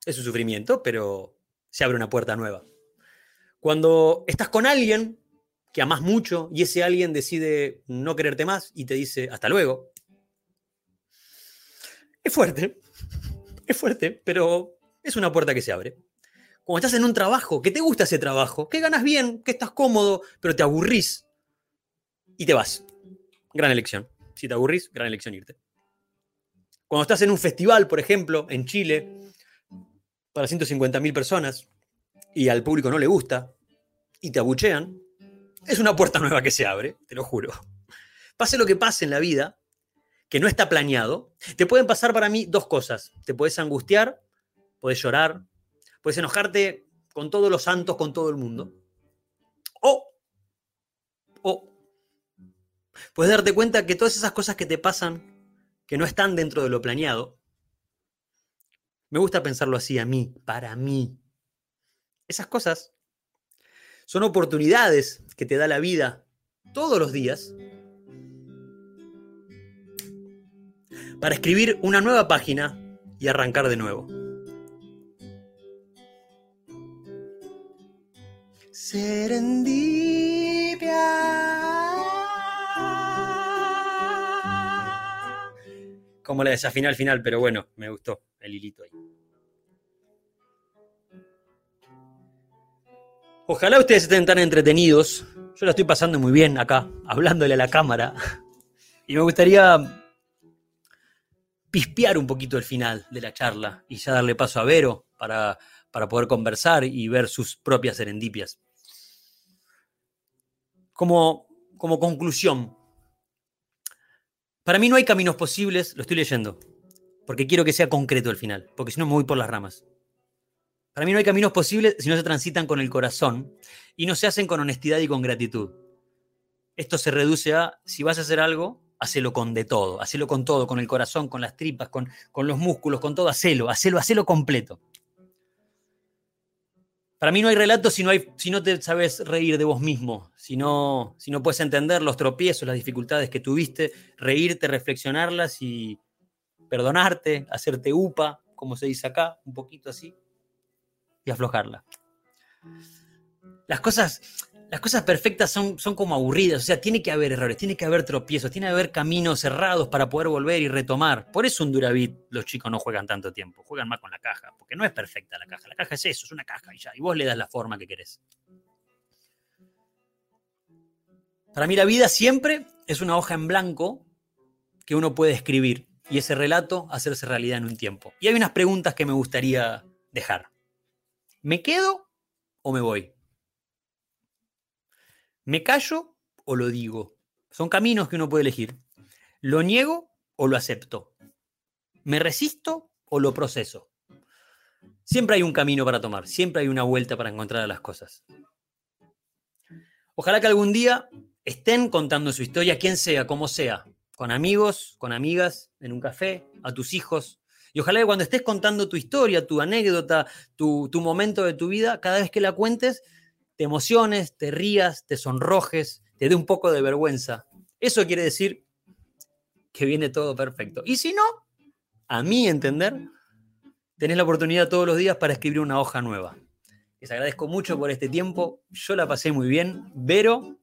es un sufrimiento, pero se abre una puerta nueva. Cuando estás con alguien que amas mucho y ese alguien decide no quererte más y te dice hasta luego. Es fuerte, es fuerte, pero es una puerta que se abre. Cuando estás en un trabajo, que te gusta ese trabajo, que ganas bien, que estás cómodo, pero te aburrís y te vas. Gran elección. Si te aburrís, gran elección irte. Cuando estás en un festival, por ejemplo, en Chile, para 150.000 personas, y al público no le gusta, y te abuchean, es una puerta nueva que se abre, te lo juro. Pase lo que pase en la vida, que no está planeado, te pueden pasar para mí dos cosas. Te puedes angustiar, puedes llorar, puedes enojarte con todos los santos, con todo el mundo. O, puedes darte cuenta que todas esas cosas que te pasan, que no están dentro de lo planeado, me gusta pensarlo así a mí, para mí. Esas cosas son oportunidades que te da la vida todos los días para escribir una nueva página y arrancar de nuevo. Serendipia. Como la desafiné al final, pero bueno, me gustó el hilito ahí. Ojalá ustedes estén tan entretenidos. Yo la estoy pasando muy bien acá, hablándole a la cámara. Y me gustaría pispear un poquito el final de la charla y ya darle paso a Vero para, para poder conversar y ver sus propias serendipias. Como, como conclusión, para mí no hay caminos posibles, lo estoy leyendo, porque quiero que sea concreto el final, porque si no me voy por las ramas. Para mí no hay caminos posibles si no se transitan con el corazón y no se hacen con honestidad y con gratitud. Esto se reduce a, si vas a hacer algo, hacelo con de todo, hacelo con todo, con el corazón, con las tripas, con, con los músculos, con todo, hacelo, hacelo, hacelo completo. Para mí no hay relato si no, hay, si no te sabes reír de vos mismo, si no, si no puedes entender los tropiezos, las dificultades que tuviste, reírte, reflexionarlas y perdonarte, hacerte upa, como se dice acá, un poquito así y aflojarla. Las cosas, las cosas perfectas son, son como aburridas, o sea, tiene que haber errores, tiene que haber tropiezos, tiene que haber caminos cerrados para poder volver y retomar. Por eso un Duravit los chicos no juegan tanto tiempo, juegan más con la caja, porque no es perfecta la caja, la caja es eso, es una caja y ya, y vos le das la forma que querés. Para mí la vida siempre es una hoja en blanco que uno puede escribir y ese relato hacerse realidad en un tiempo. Y hay unas preguntas que me gustaría dejar. ¿Me quedo o me voy? ¿Me callo o lo digo? Son caminos que uno puede elegir. ¿Lo niego o lo acepto? ¿Me resisto o lo proceso? Siempre hay un camino para tomar, siempre hay una vuelta para encontrar a las cosas. Ojalá que algún día estén contando su historia, quien sea, como sea, con amigos, con amigas, en un café, a tus hijos, Y ojalá que cuando estés contando tu historia, tu anécdota, tu, tu momento de tu vida, cada vez que la cuentes, te emociones, te rías, te sonrojes, te dé un poco de vergüenza. Eso quiere decir que viene todo perfecto. Y si no, a mi entender, tenés la oportunidad todos los días para escribir una hoja nueva. Les agradezco mucho por este tiempo. Yo la pasé muy bien. Vero,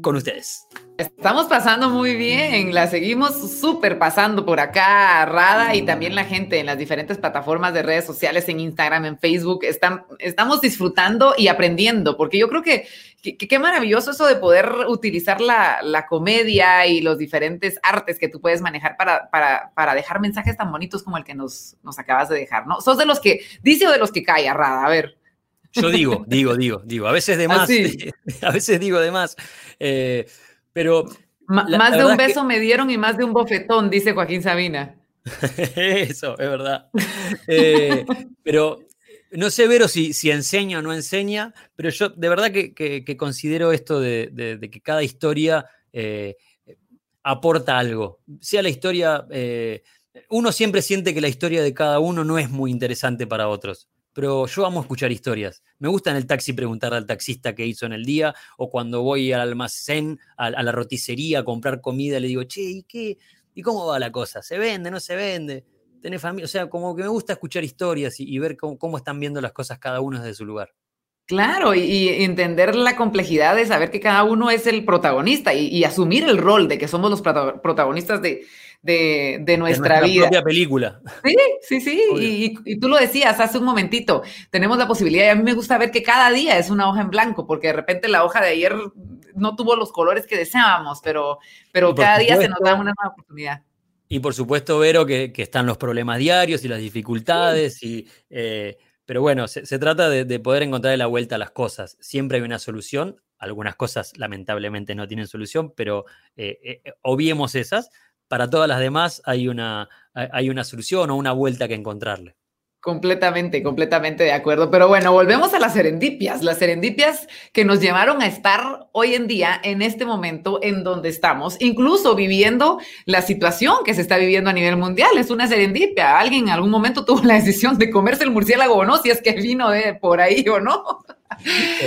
con ustedes. Estamos pasando muy bien, la seguimos súper pasando por acá, Rada, y también la gente en las diferentes plataformas de redes sociales, en Instagram, en Facebook, están, estamos disfrutando y aprendiendo, porque yo creo que qué maravilloso eso de poder utilizar la, la, comedia y los diferentes artes que tú puedes manejar para, para, para, dejar mensajes tan bonitos como el que nos, nos acabas de dejar, ¿no? ¿Sos de los que dice o de los que calla, Rada? A ver. Yo digo, digo, digo, digo. A veces de más. a veces digo de más. Eh, pero. más de un beso me dieron y más de un bofetón, dice Joaquín Sabina. Eso, es verdad. Eh, pero no sé, Vero, si, si enseña o no enseña, pero yo de verdad que, considero esto de, que cada historia eh, aporta algo. Sea la historia. uno siempre siente que la historia de cada uno no es muy interesante para otros pero yo amo escuchar historias. Me gusta en el taxi preguntar al taxista qué hizo en el día, o cuando voy al almacén, a, la roticería a comprar comida, le digo, che, ¿y qué? ¿Y cómo va la cosa? ¿Se vende? ¿No se vende? ¿Tenés familia? O sea, como que me gusta escuchar historias y, ver cómo, están viendo las cosas cada uno desde su lugar. Claro, y, entender la complejidad de saber que cada uno es el protagonista y, asumir el rol de que somos los protagonistas de, de, nuestra, de vida. propia película. Sí, sí, sí. Y, y, tú lo decías hace un momentito. Tenemos la posibilidad, y a mí me gusta ver que cada día es una hoja en blanco, porque de repente la hoja de ayer no tuvo los colores que deseábamos, pero, pero cada día se nos da una nueva oportunidad. Y por supuesto, Vero, que, que están los problemas diarios y las dificultades. y eh, Pero bueno, se, se trata de, de poder encontrar la vuelta a las cosas. Siempre hay una solución. Algunas cosas lamentablemente no tienen solución, pero eh, eh, obviemos esas para todas las demás hay una, hay una solución o una vuelta que encontrarle. Completamente, completamente de acuerdo. Pero bueno, volvemos a las serendipias, las serendipias que nos llevaron a estar hoy en día en este momento en donde estamos, incluso viviendo la situación que se está viviendo a nivel mundial. Es una serendipia. Alguien en algún momento tuvo la decisión de comerse el murciélago o no, si es que vino de por ahí o no.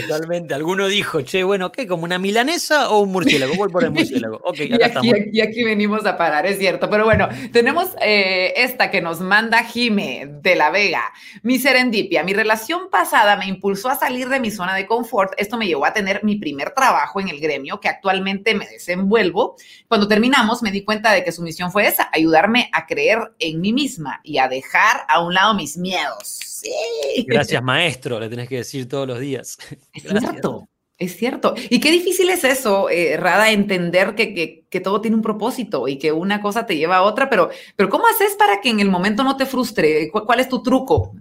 Totalmente. Alguno dijo, che, bueno, ¿qué? ¿Como una milanesa o un murciélago? Voy por el murciélago. Ok, acá y, aquí, y aquí venimos a parar, es cierto. Pero bueno, tenemos eh, esta que nos manda Jime de la Vega. Mi serendipia, mi relación pasada me impulsó a salir de mi zona de confort. Esto me llevó a tener mi primer trabajo en el gremio que actualmente me desenvuelvo. Cuando terminamos me di cuenta de que su misión fue esa, ayudarme a creer en mí misma y a dejar a un lado mis miedos. Sí. Gracias, maestro, le tenés que decir todos los días. Es cierto. Es cierto. Y qué difícil es eso, eh, Rada, entender que, que, todo tiene un propósito y que una cosa te lleva a otra, pero, pero ¿cómo haces para que en el momento no te frustre? ¿Cuál, es tu truco?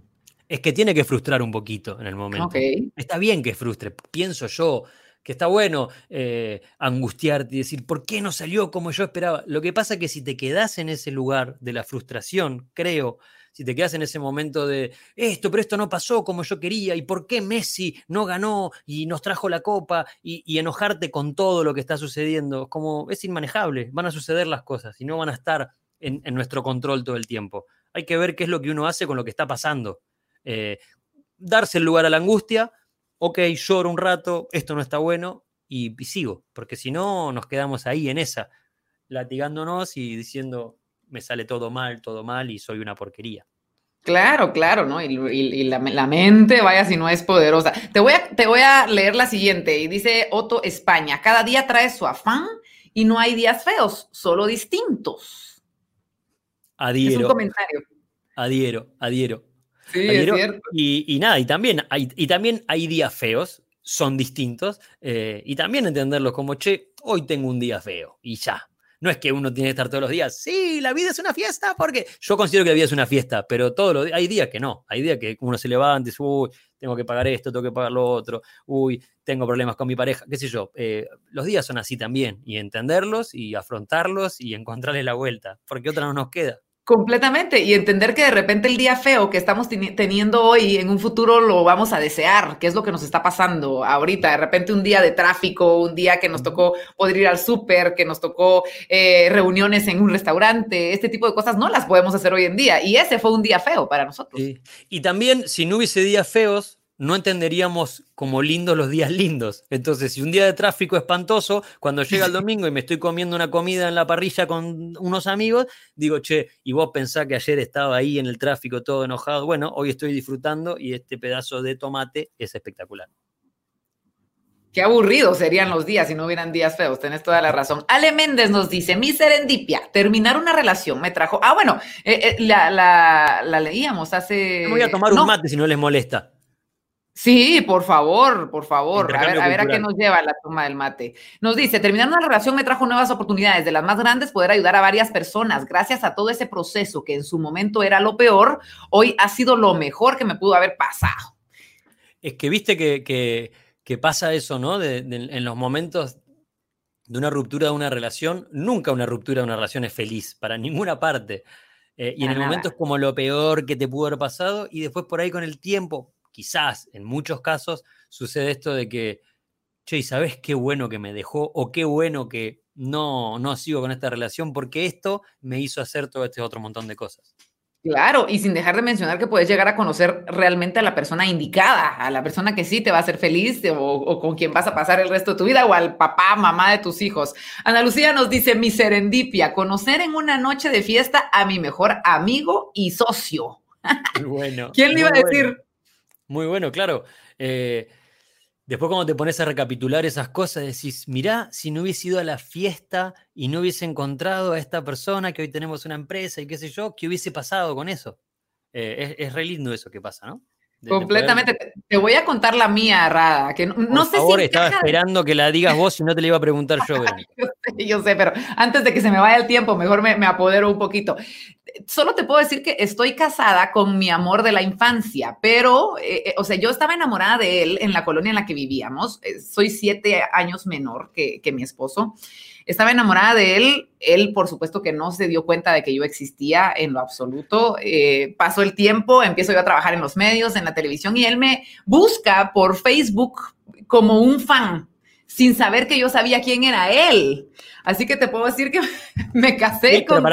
Es que tiene que frustrar un poquito en el momento. Está bien que frustre, pienso yo, que está bueno eh, angustiarte y decir, ¿por qué no salió como yo esperaba? Lo que pasa es que si te quedas en ese lugar de la frustración, creo, si te quedas en ese momento de esto, pero esto no pasó como yo quería, y por qué Messi no ganó y nos trajo la copa, y, enojarte con todo lo que está sucediendo, como es inmanejable, van a suceder las cosas y no van a estar en, nuestro control todo el tiempo. Hay que ver qué es lo que uno hace con lo que está pasando. Eh, darse el lugar a la angustia, ok, lloro un rato, esto no está bueno, y, y sigo, porque si no nos quedamos ahí en esa, latigándonos y diciendo, me sale todo mal, todo mal y soy una porquería. Claro, claro, ¿no? Y, la, mente, vaya si no es poderosa. Te voy, a, te voy a leer la siguiente y dice Otto España, cada día trae su afán y no hay días feos, solo distintos. Adhiero. Es un comentario. Adhiero, adhiero. Sí, es cierto. Y, nada, y también, hay, y también hay días feos, son distintos, eh, y también entenderlos como, che, hoy tengo un día feo, y ya, no es que uno tiene que estar todos los días, sí, la vida es una fiesta, porque yo considero que la vida es una fiesta, pero todos los hay días que no. Hay días que uno se levanta y dice, uy, tengo que pagar esto, tengo que pagar lo otro, uy, tengo problemas con mi pareja, qué sé yo. Eh, los días son así también, y entenderlos y afrontarlos y encontrarles la vuelta, porque otra no nos queda. Completamente. Y entender que de repente el día feo que estamos teniendo hoy, en un futuro lo vamos a desear, que es lo que nos está pasando ahorita. De repente un día de tráfico, un día que nos tocó poder ir al súper, que nos tocó eh, reuniones en un restaurante, este tipo de cosas no las podemos hacer hoy en día. Y ese fue un día feo para nosotros. Y también, si no hubiese días feos, no entenderíamos como lindos los días lindos. Entonces, si un día de tráfico espantoso, cuando llega el domingo y me estoy comiendo una comida en la parrilla con unos amigos, digo, che, y vos pensás que ayer estaba ahí en el tráfico todo enojado. Bueno, hoy estoy disfrutando y este pedazo de tomate es espectacular. Qué aburridos serían los días si no hubieran días feos, tenés toda la razón. Ale Méndez nos dice, mi serendipia, terminar una relación me trajo... Ah, bueno, eh, eh, la, leíamos hace... Me voy a tomar un mate si no les molesta. Sí, por favor, por favor. A ver, a ver a qué nos lleva la toma del mate. Nos dice, terminar una relación me trajo nuevas oportunidades, de las más grandes, poder ayudar a varias personas. Gracias a todo ese proceso que en su momento era lo peor, hoy ha sido lo mejor que me pudo haber pasado. Es que viste que, pasa eso, ¿no? en los momentos de una ruptura de una relación, nunca una ruptura de una relación es feliz, para ninguna parte. Eh, y en el momento es como lo peor que te pudo haber pasado, y después por ahí con el tiempo, quizás en muchos casos sucede esto de que, che, ¿sabes qué bueno que me dejó? O qué bueno que no, no sigo con esta relación porque esto me hizo hacer todo este otro montón de cosas. Claro, y sin dejar de mencionar que puedes llegar a conocer realmente a la persona indicada, a la persona que sí te va a hacer feliz o, con quien vas a pasar el resto de tu vida o al papá, mamá de tus hijos. Ana Lucía nos dice, mi serendipia, conocer en una noche de fiesta a mi mejor amigo y socio. Bueno. ¿Quién le iba a decir? Muy bueno, claro. Eh, después cuando te pones a recapitular esas cosas, decís, mirá, si no hubiese ido a la fiesta y no hubiese encontrado a esta persona, que hoy tenemos una empresa y qué sé yo, ¿qué hubiese pasado con eso? Eh, es, es re lindo eso que pasa, ¿no? Completamente. Te voy a contar la mía, Rada. Que no, sé favor, estaba esperando que la digas vos y no te la iba a preguntar yo, yo, sé, yo sé, pero antes de que se me vaya el tiempo, mejor me, me, apodero un poquito. Solo te puedo decir que estoy casada con mi amor de la infancia, pero, eh, eh, o sea, yo estaba enamorada de él en la colonia en la que vivíamos. Eh, soy siete años menor que, que mi esposo. Estaba enamorada de él. Él, por supuesto, que no se dio cuenta de que yo existía en lo absoluto. Eh, pasó el tiempo, empiezo yo a trabajar en los medios, en la televisión, y él me busca por Facebook como un fan, sin saber que yo sabía quién era él. Así que te puedo decir que me casé con...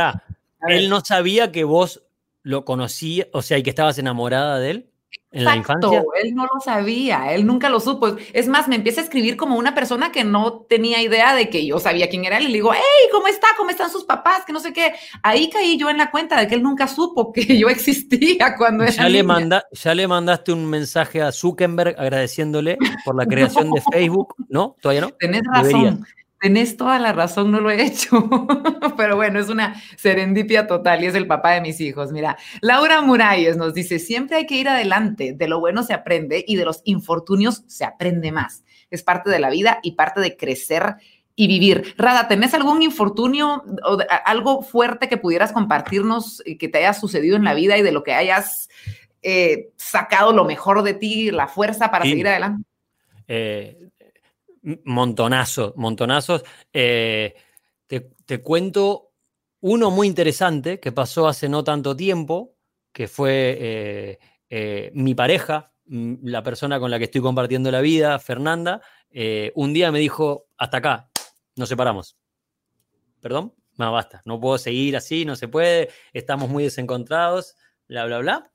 él no sabía que vos lo conocías, o sea, y que estabas enamorada de él. ¿En la infancia? él no lo sabía, él nunca lo supo. Es más, me empieza a escribir como una persona que no tenía idea de que yo sabía quién era él. Y le digo, hey, ¿cómo está? ¿Cómo están sus papás? Que no sé qué. Ahí caí yo en la cuenta de que él nunca supo que yo existía cuando era ya Le manda, ya le mandaste un mensaje a Zuckerberg agradeciéndole por la creación de Facebook, ¿no? ¿Todavía no? Tenés razón. Tenés toda la razón, no lo he hecho. Pero bueno, es una serendipia total y es el papá de mis hijos. Mira, Laura Muralles nos dice, siempre hay que ir adelante, de lo bueno se aprende y de los infortunios se aprende más. Es parte de la vida y parte de crecer y vivir. Rada, ¿tenés algún infortunio o algo fuerte que pudieras compartirnos que te haya sucedido en la vida y de lo que hayas eh, sacado lo mejor de ti, la fuerza para seguir adelante? Eh, montonazos, montonazos. Eh, te, cuento uno muy interesante que pasó hace no tanto tiempo, que fue eh, eh, mi pareja, la persona con la que estoy compartiendo la vida, Fernanda, un día me dijo, hasta acá, nos separamos. ¿Perdón? No, basta, no puedo seguir así, no se puede, estamos muy desencontrados, bla, bla, bla.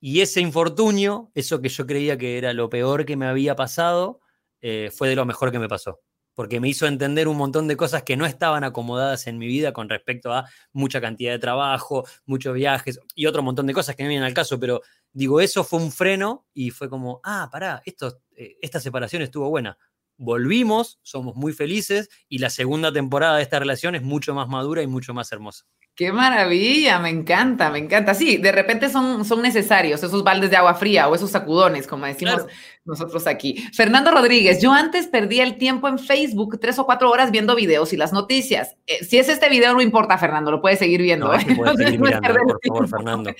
Y ese infortunio, eso que yo creía que era lo peor que me había pasado, eh, fue de lo mejor que me pasó, porque me hizo entender un montón de cosas que no estaban acomodadas en mi vida con respecto a mucha cantidad de trabajo, muchos viajes y otro montón de cosas que no vienen al caso, pero digo, eso fue un freno y fue como, ah, pará, esto, eh, esta separación estuvo buena. Volvimos, somos muy felices y la segunda temporada de esta relación es mucho más madura y mucho más hermosa. Qué maravilla, me encanta, me encanta. Sí, de repente son, son necesarios esos baldes de agua fría o esos sacudones, como decimos nosotros aquí. Fernando Rodríguez, yo antes perdía el tiempo en Facebook tres o cuatro horas viendo videos y las noticias. Eh, si es este video, no importa, Fernando, lo puedes seguir viendo. ¿eh? por favor, Fernando.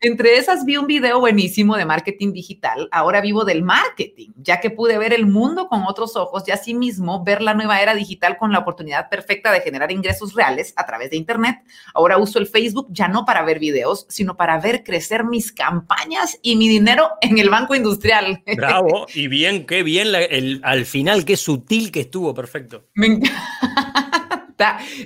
Entre esas vi un video buenísimo de marketing digital. Ahora vivo del marketing, ya que pude ver el mundo con otros ojos y asimismo ver la nueva era digital con la oportunidad perfecta de generar ingresos reales a través de Internet Ahora uso el Facebook ya no para ver videos, sino para ver crecer mis campañas y mi dinero en el Banco Industrial. Bravo, y bien, qué bien, el, al final, qué sutil que estuvo, perfecto. Me encanta.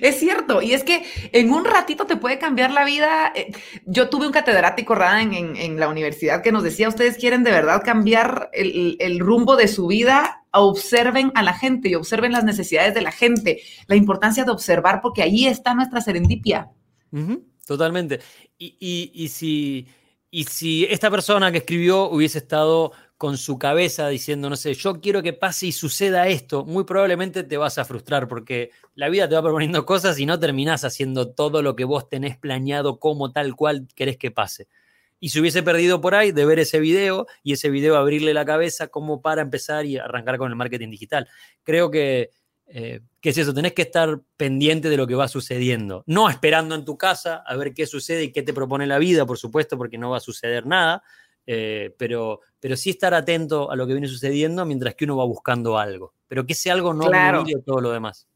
Es cierto, y es que en un ratito te puede cambiar la vida. Eh, yo tuve un catedrático en, en, la universidad que nos decía, ustedes quieren de verdad cambiar el, rumbo de su vida, observen a la gente y observen las necesidades de la gente, la importancia de observar porque ahí está nuestra serendipia. totalmente. Y, y, si, y si esta persona que escribió hubiese estado con su cabeza diciendo, no sé, yo quiero que pase y suceda esto, muy probablemente te vas a frustrar porque la vida te va proponiendo cosas y no terminás haciendo todo lo que vos tenés planeado como tal cual querés que pase. Y si hubiese perdido por ahí de ver ese video y ese video abrirle la cabeza como para empezar y arrancar con el marketing digital. Creo que, eh, que es eso, tenés que estar pendiente de lo que va sucediendo, no esperando en tu casa a ver qué sucede y qué te propone la vida, por supuesto, porque no va a suceder nada, eh, pero, pero sí estar atento a lo que viene sucediendo mientras que uno va buscando algo. Pero que ese algo no claro. todo lo demás.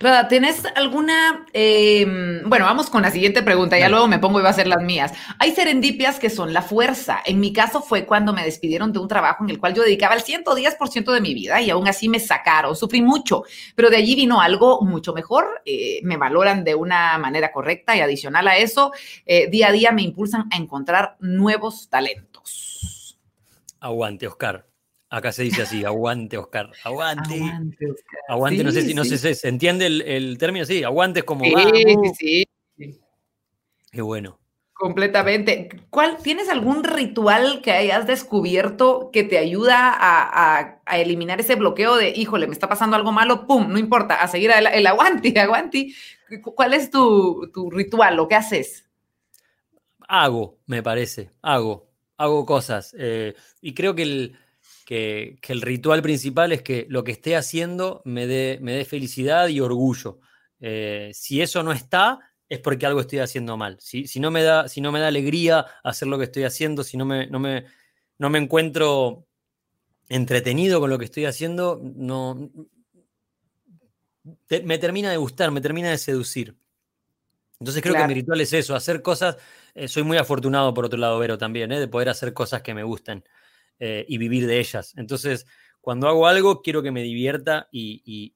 Rada, ¿tenés alguna? Em, bueno, vamos con la siguiente pregunta, ya luego me pongo y va a ser las mías. Hay serendipias que son la fuerza. En mi caso fue cuando me despidieron de un trabajo en el cual yo dedicaba el 110% de mi vida y aún así me sacaron, sufrí mucho, pero de allí vino algo mucho mejor. Eh, me valoran de una manera correcta y adicional a eso, eh, día a día me impulsan a encontrar nuevos talentos. Aguante, Oscar. Acá se dice así, aguante, Oscar. Aguante. Aguante, no sé si no sé, si se entiende el, término, sí, aguante es como. Sí, sí, Qué bueno. Completamente. ¿Cuál, ¿Tienes algún ritual que hayas descubierto que te ayuda a, eliminar ese bloqueo de, híjole, me está pasando algo malo, pum, no importa, a seguir el, el aguante, aguante? ¿Cuál es tu, tu ritual? ¿Lo que haces? Hago, me parece, hago, hago cosas. Eh, y creo que el, que, el ritual principal es que lo que esté haciendo me dé, me dé felicidad y orgullo. Eh, si eso no está, es porque algo estoy haciendo mal. Si, si, no me da, si no me da alegría hacer lo que estoy haciendo, si no me, no me, no me encuentro entretenido con lo que estoy haciendo, no, me termina de gustar, me termina de seducir. Entonces creo que mi ritual es eso, hacer cosas. Eh, soy muy afortunado, por otro lado, Vero, también, eh, de poder hacer cosas que me gusten. Eh, y vivir de ellas. Entonces, cuando hago algo, quiero que me divierta y,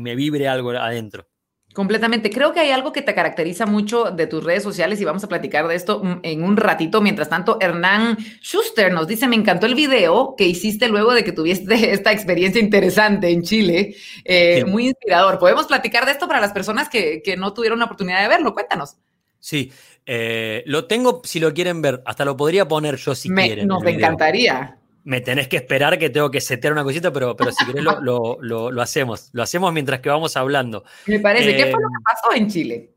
me vibre algo adentro. Completamente. Creo que hay algo que te caracteriza mucho de tus redes sociales y vamos a platicar de esto en un ratito. Mientras tanto, Hernán Schuster nos dice, me encantó el video que hiciste luego de que tuviste esta experiencia interesante en Chile. Eh, muy inspirador. ¿Podemos platicar de esto para las personas que, que no tuvieron la oportunidad de verlo? Cuéntanos. Sí, eh, lo tengo si lo quieren ver. Hasta lo podría poner yo si quieren. Nos encantaría. Me tenés que esperar que tengo que setear una cosita, pero, pero si querés lo, hacemos. Lo hacemos mientras que vamos hablando. Me parece. ¿Qué fue lo que eh, pasó en Chile?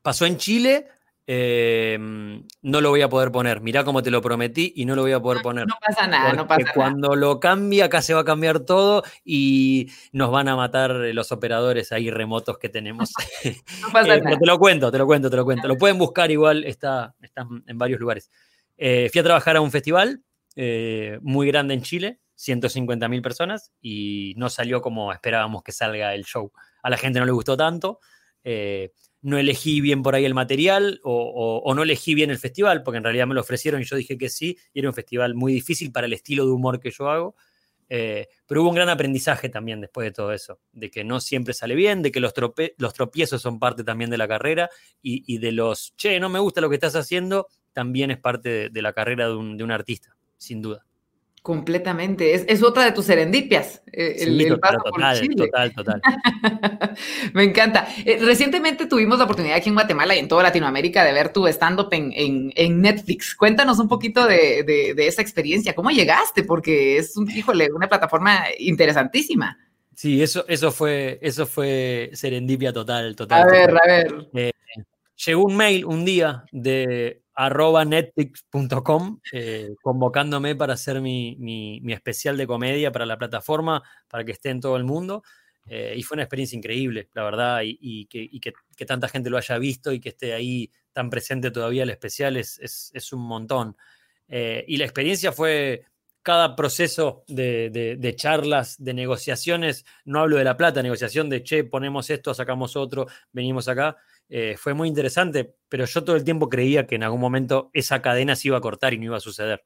Pasó en Chile. Em, no lo voy a poder poner. Mirá cómo te lo prometí y no lo voy a poder poner. No pasa nada, no pasa cuando lo cambie, acá se va a cambiar todo y nos van a matar los operadores ahí remotos que tenemos. No pasa eh, nada. te lo cuento, te lo cuento, te lo cuento. Lo pueden buscar igual, está, está en varios lugares. Eh, fui a trabajar a un festival eh, muy grande en Chile, 150 mil personas, y no salió como esperábamos que salga el show. A la gente no le gustó tanto no elegí bien por ahí el material o, no elegí bien el festival, porque en realidad me lo ofrecieron y yo dije que sí, y era un festival muy difícil para el estilo de humor que yo hago. Eh, pero hubo un gran aprendizaje también después de todo eso, de que no siempre sale bien, de que los tropiezos son parte también de la carrera y, de los, che, no me gusta lo que estás haciendo, también es parte de, la carrera de un artista, sin duda. Completamente. Es, otra de tus serendipias. Eh, el, total, total, total, Me encanta. Eh, recientemente tuvimos la oportunidad aquí en Guatemala y en toda Latinoamérica de ver tu stand-up en, Netflix. Cuéntanos un poquito de, esa experiencia. ¿Cómo llegaste? Porque es, un, híjole, una plataforma interesantísima. Sí, eso, eso, fue, eso fue serendipia total, total. A ver, a ver. Eh, llegó un mail un día de arroba netflix.com eh, convocándome para hacer mi, especial de comedia para la plataforma, para que esté en todo el mundo. Eh, y fue una experiencia increíble, la verdad, y, que, tanta gente lo haya visto y que esté ahí tan presente todavía el especial es, un montón. Eh, y la experiencia fue cada proceso de, charlas, de negociaciones, no hablo de la plata, negociación de, che, ponemos esto, sacamos otro, venimos acá, eh, fue muy interesante, pero yo todo el tiempo creía que en algún momento esa cadena se iba a cortar y no iba a suceder.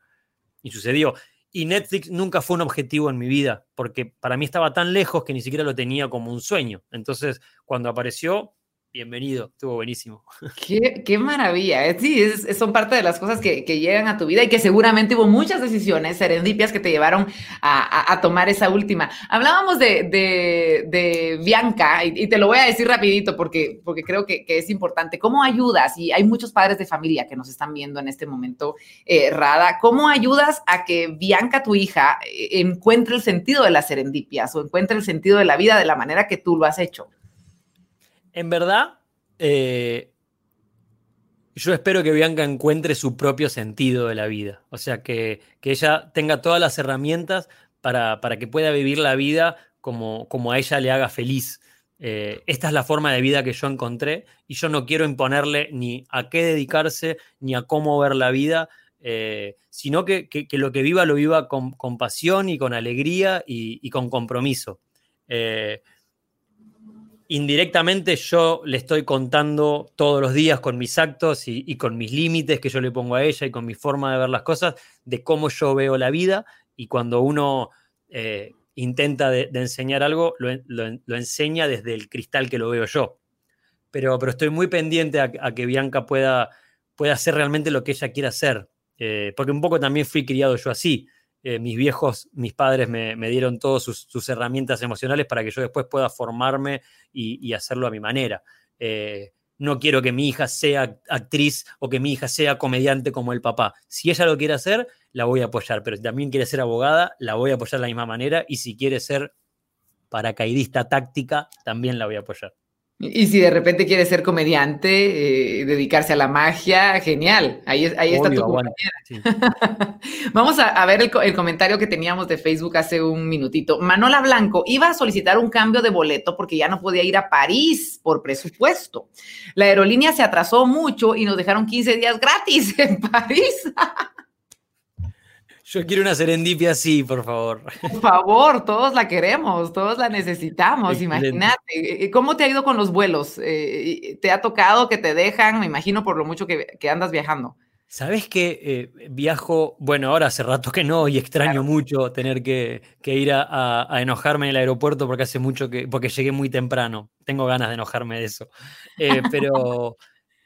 Y sucedió. Y Netflix nunca fue un objetivo en mi vida, porque para mí estaba tan lejos que ni siquiera lo tenía como un sueño. Entonces, cuando apareció, bienvenido, estuvo buenísimo. Qué, maravilla. Eh, sí, son parte de las cosas que, llegan a tu vida y que seguramente hubo muchas decisiones serendipias que te llevaron a, tomar esa última. Hablábamos de, Bianca y, te lo voy a decir rapidito porque, porque creo que, es importante. ¿Cómo ayudas? Y hay muchos padres de familia que nos están viendo en este momento, eh, Rada. ¿Cómo ayudas a que Bianca, tu hija, eh, encuentre el sentido de las serendipias o encuentre el sentido de la vida de la manera que tú lo has hecho? En verdad, eh, yo espero que Bianca encuentre su propio sentido de la vida. O sea, que, ella tenga todas las herramientas para, que pueda vivir la vida como, como, a ella le haga feliz. Eh, esta es la forma de vida que yo encontré y yo no quiero imponerle ni a qué dedicarse ni a cómo ver la vida, eh, sino que, lo que viva lo viva con, pasión y con alegría y, con compromiso indirectamente yo le estoy contando todos los días con mis actos y, con mis límites que yo le pongo a ella y con mi forma de ver las cosas, de cómo yo veo la vida y cuando uno eh, intenta de, enseñar algo, lo, enseña desde el cristal que lo veo yo. Pero, pero estoy muy pendiente a, que Bianca pueda, pueda hacer realmente lo que ella quiera hacer, eh, porque un poco también fui criado yo así. Eh, mis viejos, mis padres me, dieron todas sus, herramientas emocionales para que yo después pueda formarme y, hacerlo a mi manera. Eh, no quiero que mi hija sea actriz o que mi hija sea comediante como el papá. Si ella lo quiere hacer, la voy a apoyar, pero si también quiere ser abogada, la voy a apoyar de la misma manera y si quiere ser paracaidista táctica, también la voy a apoyar. Y si de repente quiere ser comediante, eh, dedicarse a la magia, genial. Ahí, ahí está tu compañera. Vamos a, ver el, comentario que teníamos de Facebook hace un minutito. Manola Blanco iba a solicitar un cambio de boleto porque ya no podía ir a París por presupuesto. La aerolínea se atrasó mucho y nos dejaron 15 días gratis en París. Yo quiero una serendipia así, por favor. Por favor, todos la queremos, todos la necesitamos, imagínate. ¿Cómo te ha ido con los vuelos? Eh, ¿Te ha tocado que te dejan? Me imagino por lo mucho que, andas viajando. Sabes que eh, viajo, bueno, ahora hace rato que no y extraño mucho tener que, ir a, enojarme en el aeropuerto porque hace mucho que, porque llegué muy temprano. Tengo ganas de enojarme de eso. Eh, pero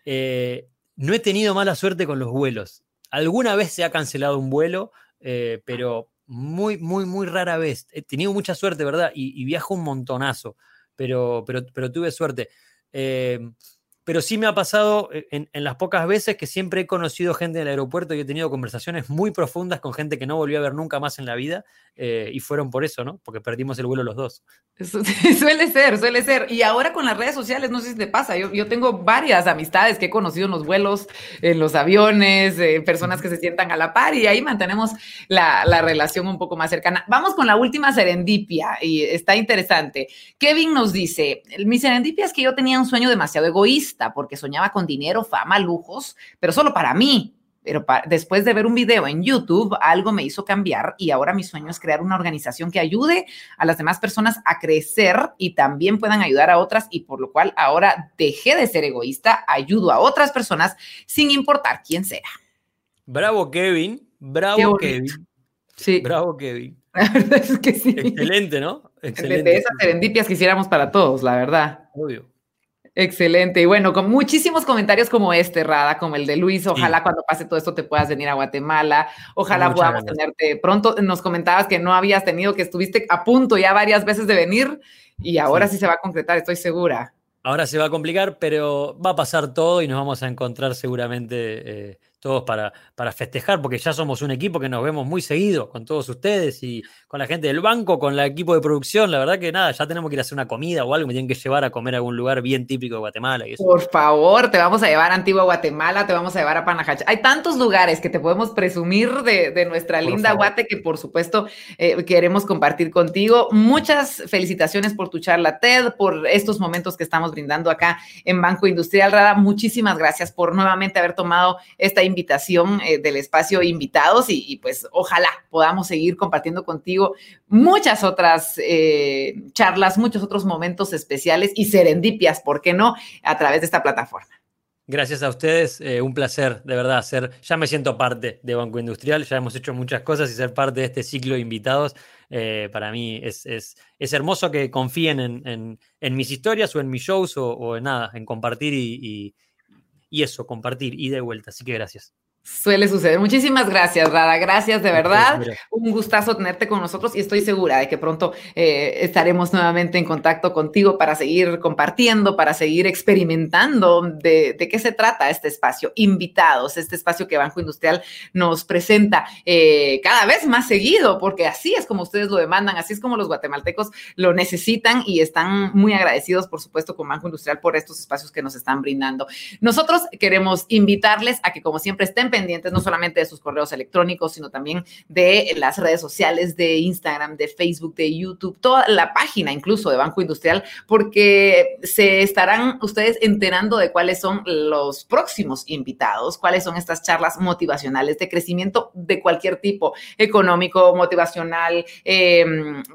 no he tenido mala suerte con los vuelos. Alguna vez se ha cancelado un vuelo, eh, pero muy, muy, muy rara vez. He tenido mucha suerte, ¿verdad? Y, viajo un montonazo, pero, pero, pero tuve suerte. Eh, pero sí me ha pasado eh, en, las pocas veces que siempre he conocido gente en el aeropuerto y he tenido conversaciones muy profundas con gente que no volví a ver nunca más en la vida eh, y fueron por eso, ¿no? Porque perdimos el vuelo los dos. suele ser, suele ser. Y ahora con las redes sociales, no sé si te pasa, yo, yo tengo varias amistades que he conocido en los vuelos, en los aviones, eh, personas que se sientan a la par y ahí mantenemos la, la relación un poco más cercana. Vamos con la última serendipia y está interesante. Kevin nos dice, mi serendipia es que yo tenía un sueño demasiado egoísta porque soñaba con dinero, fama, lujos, pero solo para mí. Pero después de ver un video en YouTube, algo me hizo cambiar y ahora mi sueño es crear una organización que ayude a las demás personas a crecer y también puedan ayudar a otras y por lo cual ahora dejé de ser egoísta, ayudo a otras personas sin importar quién sea. Bravo Kevin, bravo Kevin. Sí. Bravo Kevin. La verdad es que sí. Excelente, ¿no? Excelente. De esas serendipias quisiéramos para todos, la verdad. Obvio. Excelente. Y bueno, con muchísimos comentarios como este, Rada, como el de Luis. Ojalá cuando pase todo esto te puedas venir a Guatemala. Ojalá podamos tenerte pronto. Nos comentabas que no habías tenido, que estuviste a punto ya varias veces de venir y ahora sí, se va a concretar, estoy segura. Ahora se va a complicar, pero va a pasar todo y nos vamos a encontrar seguramente. Eh, todos para, para festejar, porque ya somos un equipo que nos vemos muy seguido con todos ustedes y con la gente del banco, con el equipo de producción. La verdad que nada, ya tenemos que ir a hacer una comida o algo, me tienen que llevar a comer a algún lugar bien típico de Guatemala. Y eso. Por favor, te vamos a llevar a Antigua Guatemala, te vamos a llevar a Panajacha. Hay tantos lugares que te podemos presumir de, nuestra linda Guate que por supuesto eh, queremos compartir contigo. Muchas felicitaciones por tu charla TED, por estos momentos que estamos brindando acá en Banco Industrial. Rada, muchísimas gracias por nuevamente haber tomado esta invitación eh, del espacio invitados y, pues ojalá podamos seguir compartiendo contigo muchas otras eh, charlas, muchos otros momentos especiales y serendipias, ¿por qué no?, a través de esta plataforma. Gracias a ustedes, eh, un placer, de verdad, ser, ya me siento parte de Banco Industrial, ya hemos hecho muchas cosas y ser parte de este ciclo de invitados, para mí es, es, hermoso que confíen en, en, mis historias o en mis shows o, en nada, en compartir y eso, compartir y de vuelta, así que gracias. Suele suceder. Muchísimas gracias, Rada. Gracias de verdad. Un gustazo tenerte con nosotros y estoy segura de que pronto eh, estaremos nuevamente en contacto contigo para seguir compartiendo, para seguir experimentando de, qué se trata este espacio. Invitados, este espacio que Banco Industrial nos presenta eh, cada vez más seguido, porque así es como ustedes lo demandan, así es como los guatemaltecos lo necesitan y están muy agradecidos, por supuesto, con Banco Industrial por estos espacios que nos están brindando. Nosotros queremos invitarles a que, como siempre, estén pendientes no solamente de sus correos electrónicos, sino también de las redes sociales, de Instagram, de Facebook, de YouTube, toda la página incluso de Banco Industrial, porque se estarán ustedes enterando de cuáles son los próximos invitados, cuáles son estas charlas motivacionales de crecimiento de cualquier tipo, económico, motivacional, eh,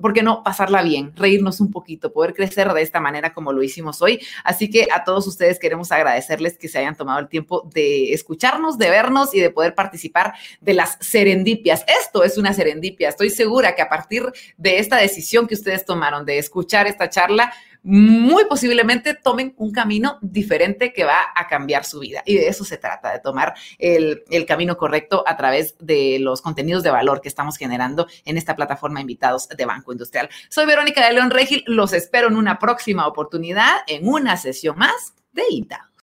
¿por qué no pasarla bien, reírnos un poquito, poder crecer de esta manera como lo hicimos hoy? Así que a todos ustedes queremos agradecerles que se hayan tomado el tiempo de escucharnos, de vernos y de poder participar de las serendipias. Esto es una serendipia. Estoy segura que a partir de esta decisión que ustedes tomaron de escuchar esta charla, muy posiblemente tomen un camino diferente que va a cambiar su vida. Y de eso se trata, de tomar el, el, camino correcto a través de los contenidos de valor que estamos generando en esta plataforma Invitados de Banco Industrial. Soy Verónica de León Regil, los espero en una próxima oportunidad, en una sesión más de Invitados.